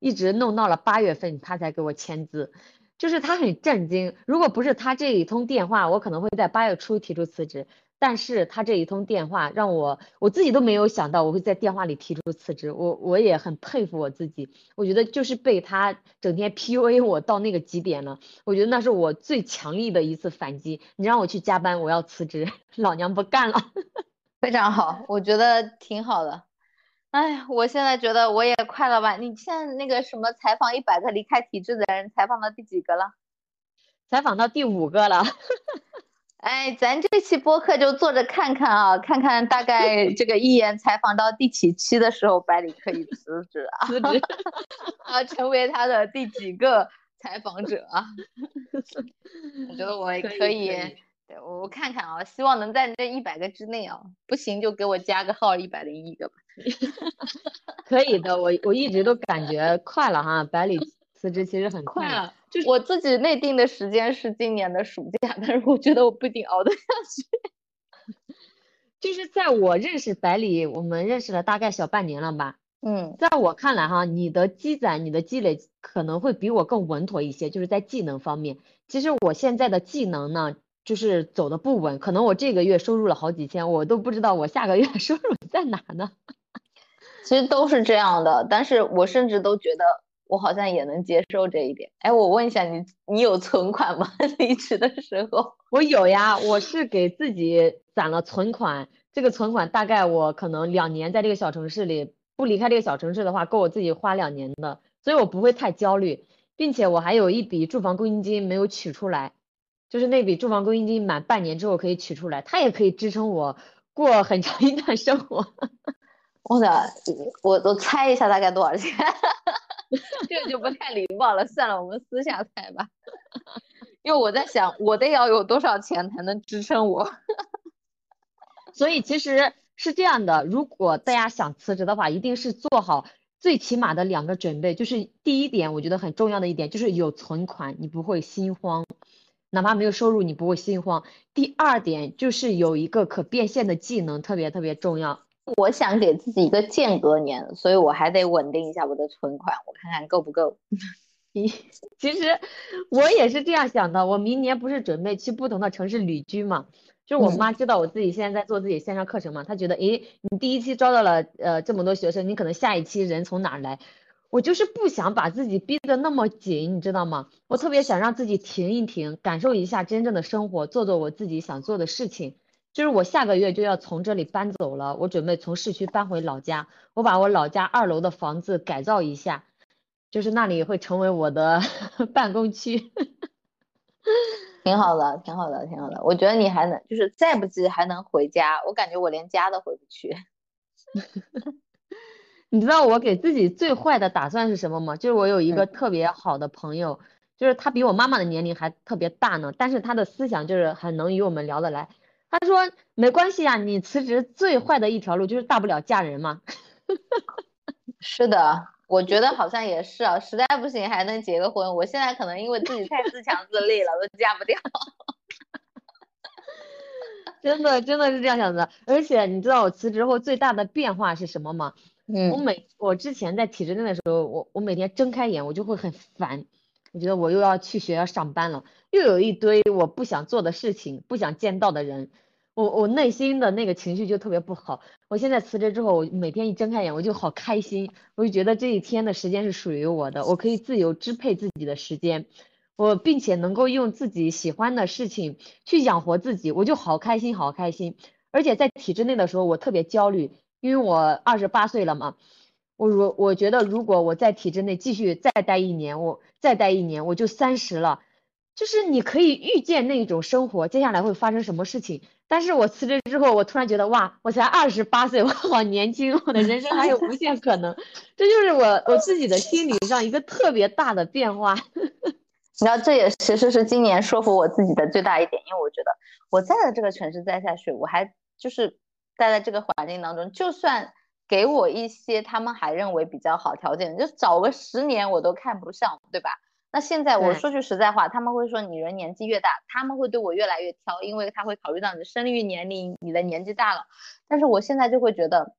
一直弄到了八月份，他才给我签字。就是他很震惊，如果不是他这一通电话，我可能会在八月初提出辞职。但是他这一通电话让我，我自己都没有想到我会在电话里提出辞职。我我也很佩服我自己，我觉得就是被他整天 PUA 我到那个极点了。我觉得那是我最强力的一次反击。你让我去加班，我要辞职，老娘不干了。非常好，我觉得挺好的。哎，我现在觉得我也快了吧？你现在那个什么采访一百个离开体制的人，采访到第几个了？采访到第五个了。哎，咱这期播客就坐着看看啊，看看大概这个一言采访到第几期的时候，百里可以辞职啊，辞职 啊，成为他的第几个采访者啊？我觉得我可以。对我我看看啊，希望能在这一百个之内啊，不行就给我加个号一百零一个吧。可以的，我我一直都感觉快了哈，百里辞职其实很快了。就是我自己内定的时间是今年的暑假，但是我觉得我不一定熬得下去。就是在我认识百里，我们认识了大概小半年了吧。嗯，在我看来哈，你的积攒、你的积累可能会比我更稳妥一些，就是在技能方面。其实我现在的技能呢，就是走的不稳，可能我这个月收入了好几千，我都不知道我下个月 收入在哪呢。其实都是这样的，但是我甚至都觉得。我好像也能接受这一点。哎，我问一下你，你有存款吗？离职的时候，我有呀，我是给自己攒了存款。这个存款大概我可能两年在这个小城市里不离开这个小城市的话，够我自己花两年的，所以我不会太焦虑，并且我还有一笔住房公积金没有取出来，就是那笔住房公积金满半年之后可以取出来，它也可以支撑我过很长一段生活。我的，我我猜一下大概多少钱？这个就不太礼貌了，算了，我们私下猜吧。因为我在想，我得要有多少钱才能支撑我？所以其实是这样的，如果大家想辞职的话，一定是做好最起码的两个准备。就是第一点，我觉得很重要的一点就是有存款，你不会心慌，哪怕没有收入，你不会心慌。第二点就是有一个可变现的技能，特别特别重要。我想给自己一个间隔年，所以我还得稳定一下我的存款，我看看够不够。其实我也是这样想的，我明年不是准备去不同的城市旅居嘛？就是我妈知道我自己现在在做自己线上课程嘛，她觉得，诶，你第一期招到了呃这么多学生，你可能下一期人从哪来？我就是不想把自己逼得那么紧，你知道吗？我特别想让自己停一停，感受一下真正的生活，做做我自己想做的事情。就是我下个月就要从这里搬走了，我准备从市区搬回老家，我把我老家二楼的房子改造一下，就是那里会成为我的 办公区，挺好的，挺好的，挺好的。我觉得你还能，就是再不济还能回家，我感觉我连家都回不去。你知道我给自己最坏的打算是什么吗？就是我有一个特别好的朋友，就是他比我妈妈的年龄还特别大呢，但是他的思想就是很能与我们聊得来。他说没关系啊，你辞职最坏的一条路就是大不了嫁人嘛。是的，我觉得好像也是啊，实在不行还能结个婚。我现在可能因为自己太自强自立了，都嫁不掉。真的真的是这样想的，而且你知道我辞职后最大的变化是什么吗？嗯，我每我之前在体制内的时候，我我每天睁开眼我就会很烦。我觉得我又要去学校上班了，又有一堆我不想做的事情，不想见到的人，我我内心的那个情绪就特别不好。我现在辞职之后，我每天一睁开眼我就好开心，我就觉得这一天的时间是属于我的，我可以自由支配自己的时间，我并且能够用自己喜欢的事情去养活自己，我就好开心好开心。而且在体制内的时候，我特别焦虑，因为我二十八岁了嘛。我如我觉得，如果我在体制内继续再待一年，我再待一年，我就三十了。就是你可以预见那种生活接下来会发生什么事情。但是我辞职之后，我突然觉得哇，我才二十八岁，我 好年轻，我的人生还有无限可能。这就是我我自己的心理上一个特别大的变化。你知道，这也其实是今年说服我自己的最大一点，因为我觉得我在的这个城市待下去，我还就是待在这个环境当中，就算。给我一些他们还认为比较好条件，就找个十年我都看不上，对吧？那现在我说句实在话，他们会说你人年纪越大，他们会对我越来越挑，因为他会考虑到你的生育年龄，你的年纪大了。但是我现在就会觉得，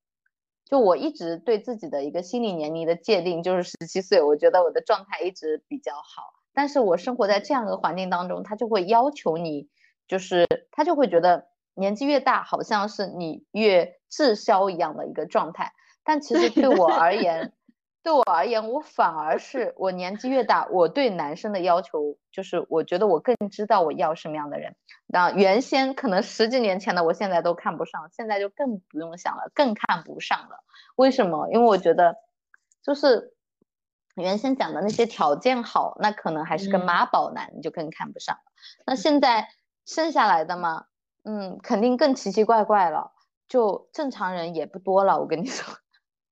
就我一直对自己的一个心理年龄的界定就是十七岁，我觉得我的状态一直比较好。但是我生活在这样一个环境当中，他就会要求你，就是他就会觉得。年纪越大，好像是你越滞销一样的一个状态。但其实对我而言，对我而言，我反而是我年纪越大，我对男生的要求就是，我觉得我更知道我要什么样的人。那原先可能十几年前的，我现在都看不上，现在就更不用想了，更看不上了。为什么？因为我觉得，就是原先讲的那些条件好，那可能还是个妈宝男，你就更看不上了。那现在剩下来的嘛？嗯，肯定更奇奇怪怪了，就正常人也不多了。我跟你说，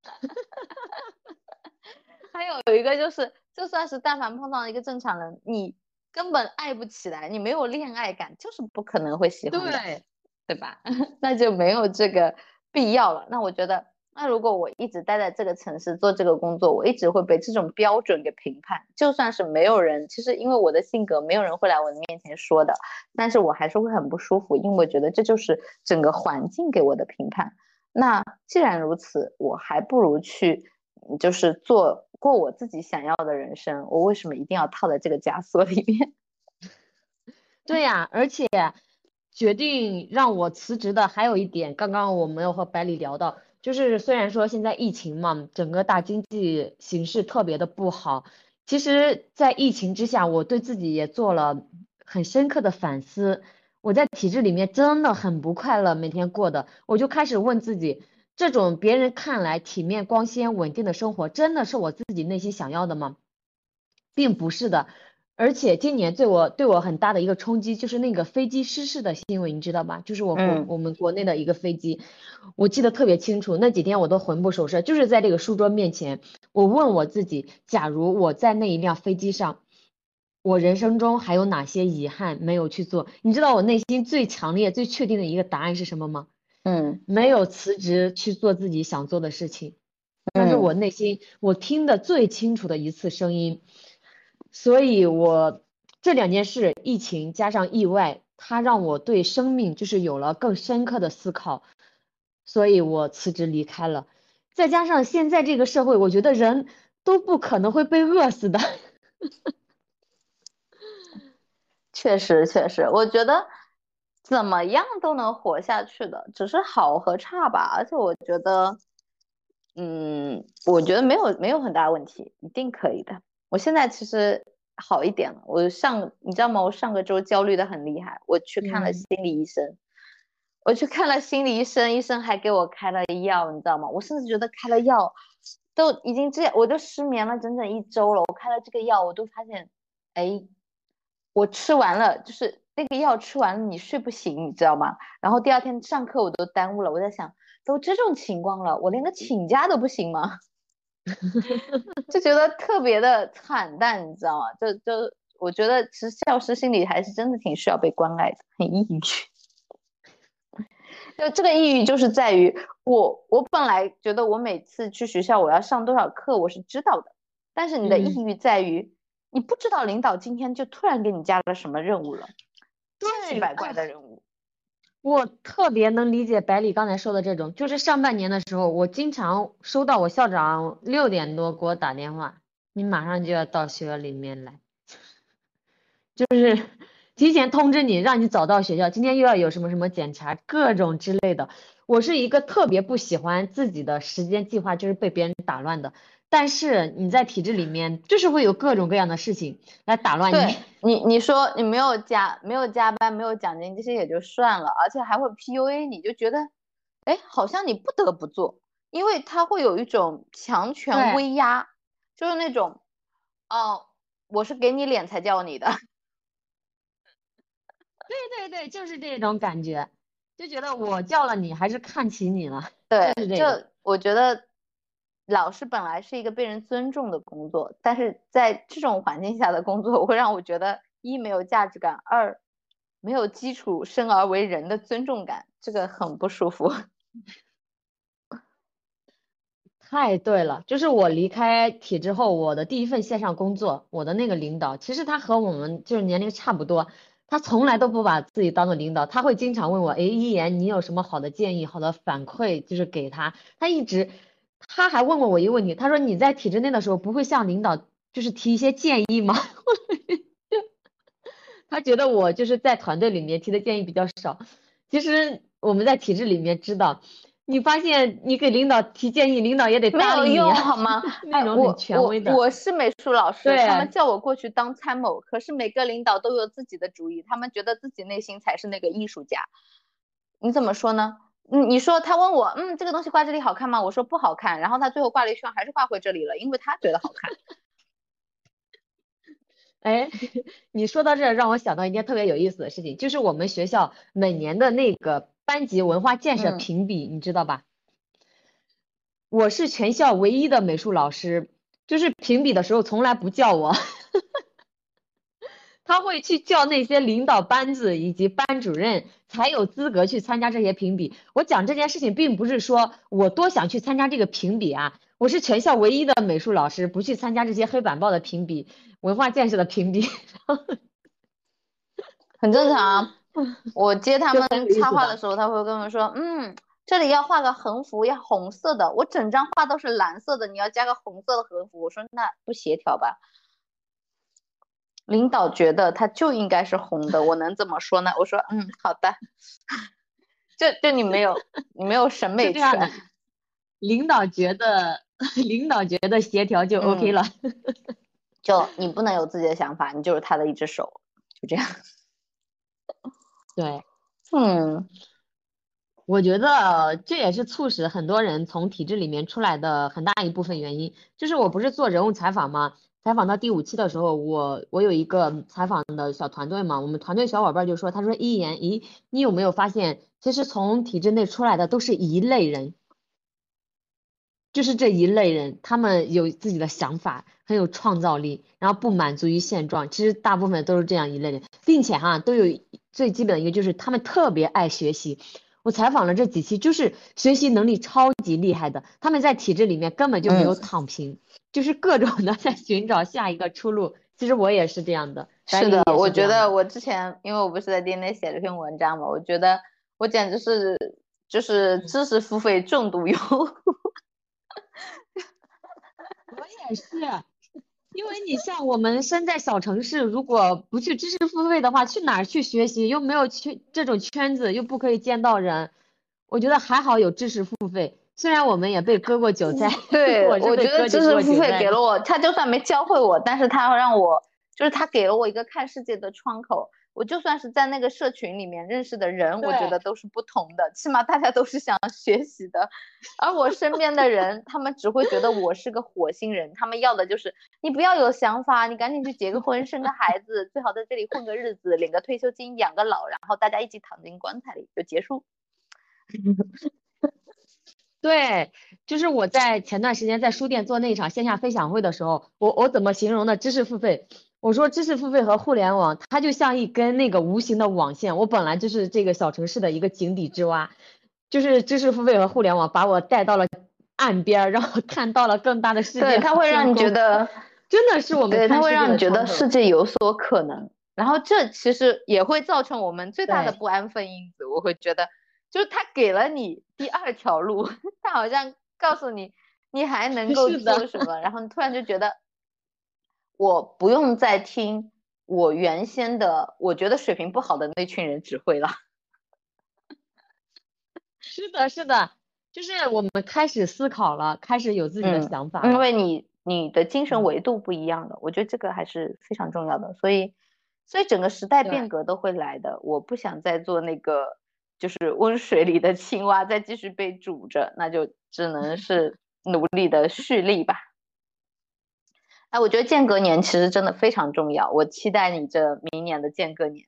还有一个就是，就算是但凡碰到一个正常人，你根本爱不起来，你没有恋爱感，就是不可能会喜欢的，对，对吧？那就没有这个必要了。那我觉得，那如果我一直待在这个城市做这个工作，我一直会被这种标准给评判。就算是没有人，其实因为我的性格，没有人会来我的面前说的，但是我还是会很不舒服，因为我觉得这就是整个环境给我的评判。那既然如此，我还不如去，就是做过我自己想要的人生。我为什么一定要套在这个枷锁里面？对呀，而且决定让我辞职的还有一点，刚刚我没有和百里聊到，就是虽然说现在疫情嘛，整个大经济形势特别的不好，其实，在疫情之下，我对自己也做了很深刻的反思。我在体制里面真的很不快乐，每天过的，我就开始问自己，这种别人看来体面、光鲜、稳定的生活，真的是我自己内心想要的吗？并不是的。而且今年对我对我很大的一个冲击，就是那个飞机失事的新闻，你知道吧？就是我国我们国内的一个飞机，我记得特别清楚，那几天我都魂不守舍，就是在这个书桌面前，我问我自己，假如我在那一辆飞机上。我人生中还有哪些遗憾没有去做？你知道我内心最强烈、最确定的一个答案是什么吗？嗯，没有辞职去做自己想做的事情，那是我内心我听的最清楚的一次声音。所以，我这两件事，疫情加上意外，它让我对生命就是有了更深刻的思考，所以我辞职离开了。再加上现在这个社会，我觉得人都不可能会被饿死的。确实，确实，我觉得怎么样都能活下去的，只是好和差吧。而且我觉得，嗯，我觉得没有没有很大问题，一定可以的。我现在其实好一点了。我上，你知道吗？我上个周焦虑的很厉害，我去看了心理医生，我去看了心理医生，医生还给我开了药，你知道吗？我甚至觉得开了药都已经这样，我都失眠了整整一周了。我开了这个药，我都发现，哎。我吃完了，就是那个药吃完了，你睡不醒，你知道吗？然后第二天上课我都耽误了。我在想，都这种情况了，我连个请假都不行吗？就觉得特别的惨淡，你知道吗？就就我觉得，其实教师心里还是真的挺需要被关爱的，很抑郁。就这个抑郁，就是在于我，我本来觉得我每次去学校我要上多少课，我是知道的，但是你的抑郁在于。你不知道领导今天就突然给你加了什么任务了，千奇百怪的任务。我特别能理解百里刚才说的这种，就是上半年的时候，我经常收到我校长六点多给我打电话，你马上就要到学校里面来，就是提前通知你，让你早到学校，今天又要有什么什么检查，各种之类的。我是一个特别不喜欢自己的时间计划就是被别人打乱的。但是你在体制里面，就是会有各种各样的事情来打乱你。你你说你没有加没有加班没有奖金这些也就算了，而且还会 PUA，你就觉得，哎，好像你不得不做，因为他会有一种强权威压，就是那种，哦，我是给你脸才叫你的。对对对，就是这种感觉，就觉得我叫了你还是看起你了。对，就我觉得。老师本来是一个被人尊重的工作，但是在这种环境下的工作，会让我觉得一没有价值感，二没有基础生而为人的尊重感，这个很不舒服。太对了，就是我离开体制后，我的第一份线上工作，我的那个领导，其实他和我们就是年龄差不多，他从来都不把自己当做领导，他会经常问我，哎，一言你有什么好的建议、好的反馈，就是给他，他一直。他还问过我一个问题，他说你在体制内的时候不会向领导就是提一些建议吗？他觉得我就是在团队里面提的建议比较少。其实我们在体制里面知道，你发现你给领导提建议，领导也得搭理你好吗？那种很权威的。我是美术老师，他们叫我过去当参谋，可是每个领导都有自己的主意，他们觉得自己内心才是那个艺术家。你怎么说呢？嗯，你说他问我，嗯，这个东西挂这里好看吗？我说不好看，然后他最后挂了一圈，还是挂回这里了，因为他觉得好看。哎，你说到这，让我想到一件特别有意思的事情，就是我们学校每年的那个班级文化建设评比，你知道吧？我是全校唯一的美术老师，就是评比的时候从来不叫我。他会去叫那些领导班子以及班主任才有资格去参加这些评比。我讲这件事情，并不是说我多想去参加这个评比啊，我是全校唯一的美术老师，不去参加这些黑板报的评比、文化建设的评比，很正常。我接他们插画的时候，他会跟我说，嗯。这里要画个横幅，要红色的。我整张画都是蓝色的，你要加个红色的横幅。我说那不协调吧？领导觉得它就应该是红的，我能怎么说呢？我说嗯，好的。就就你没有，你没有审美权。领导觉得，领导觉得协调就 OK 了。就你不能有自己的想法，你就是他的一只手，就这样。对，嗯。我觉得这也是促使很多人从体制里面出来的很大一部分原因。就是我不是做人物采访吗？采访到第五期的时候，我我有一个采访的小团队嘛，我们团队小伙伴就说，他说一言，咦，你有没有发现，其实从体制内出来的都是一类人，就是这一类人，他们有自己的想法，很有创造力，然后不满足于现状。其实大部分都是这样一类人，并且哈，都有最基本的一个，就是他们特别爱学习。我采访了这几期，就是学习能力超级厉害的，他们在体制里面根本就没有躺平，就是各种的在寻找下一个出路。其实我也是这样的。是的，我觉得我之前，因为我不是在 DNA 写了篇文章嘛，我觉得我简直是就是知识付费重度用户。我也是。因为你像我们身在小城市，如果不去知识付费的话，去哪儿去学习？又没有圈这种圈子，又不可以见到人。我觉得还好有知识付费，虽然我们也被割过韭菜。对，我觉得知识付费给了我，他就算没教会我，但是他让我，就是他给了我一个看世界的窗口。我就算是在那个社群里面认识的人，我觉得都是不同的，起码大家都是想学习的。而我身边的人，他们只会觉得我是个火星人，他们要的就是你不要有想法，你赶紧去结个婚，生个孩子，最好在这里混个日子，领个退休金，养个老，然后大家一起躺进棺材里就结束。对，就是我在前段时间在书店做那场线下分享会的时候，我我怎么形容呢知识付费？我说知识付费和互联网，它就像一根那个无形的网线。我本来就是这个小城市的一个井底之蛙，就是知识付费和互联网把我带到了岸边，让我看到了更大的世界。对，它会让你觉得真的是我们。对，它会让你觉得世界有所可能。然后这其实也会造成我们最大的不安分因子。我会觉得，就是它给了你第二条路，它好像告诉你你还能够做什么，然后你突然就觉得。我不用再听我原先的，我觉得水平不好的那群人指挥了。是的，是的，就是我们开始思考了，开始有自己的想法。因为你你的精神维度不一样了，我觉得这个还是非常重要的。所以，所以整个时代变革都会来的。我不想再做那个就是温水里的青蛙，再继续被煮着，那就只能是努力的蓄力吧。哎，我觉得间隔年其实真的非常重要。我期待你这明年的间隔年。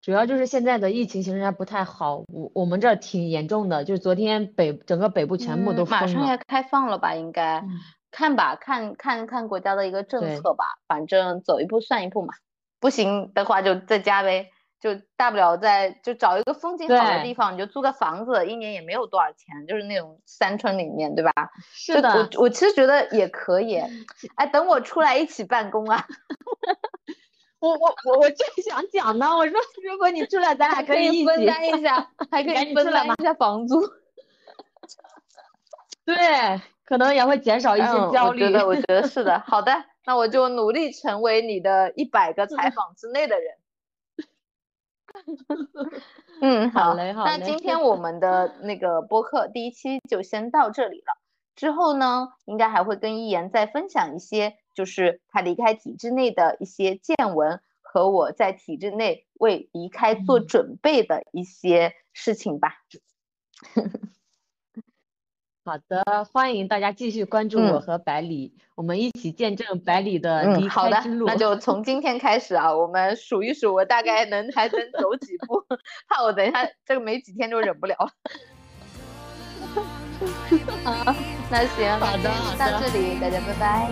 主要就是现在的疫情形势还不太好，我我们这挺严重的，就是昨天北整个北部全部都封了。马上要开放了吧？应该看吧，看看看国家的一个政策吧，反正走一步算一步嘛。不行的话就在家呗。就大不了在就找一个风景好的地方，你就租个房子，一年也没有多少钱，就是那种山村里面，对吧？是的，我我其实觉得也可以。哎，等我出来一起办公啊！我我我我正想讲呢，我说如果你出来，咱俩可以分担一下，还可以分担一下房租。对，可能也会减少一些焦虑。我觉得，我觉得是的。好的，那我就努力成为你的一百个采访之内的人。嗯，好嘞，好嘞。那今天我们的那个播客第一期就先到这里了。之后呢，应该还会跟一言再分享一些，就是他离开体制内的一些见闻和我在体制内为离开做准备的一些事情吧。好的，欢迎大家继续关注我和百里，我们一起见证百里的离开之路。那就从今天开始啊，我们数一数，我大概能还能走几步，怕我等一下这个没几天就忍不了了。好，那行，好的，到这里，大家拜拜。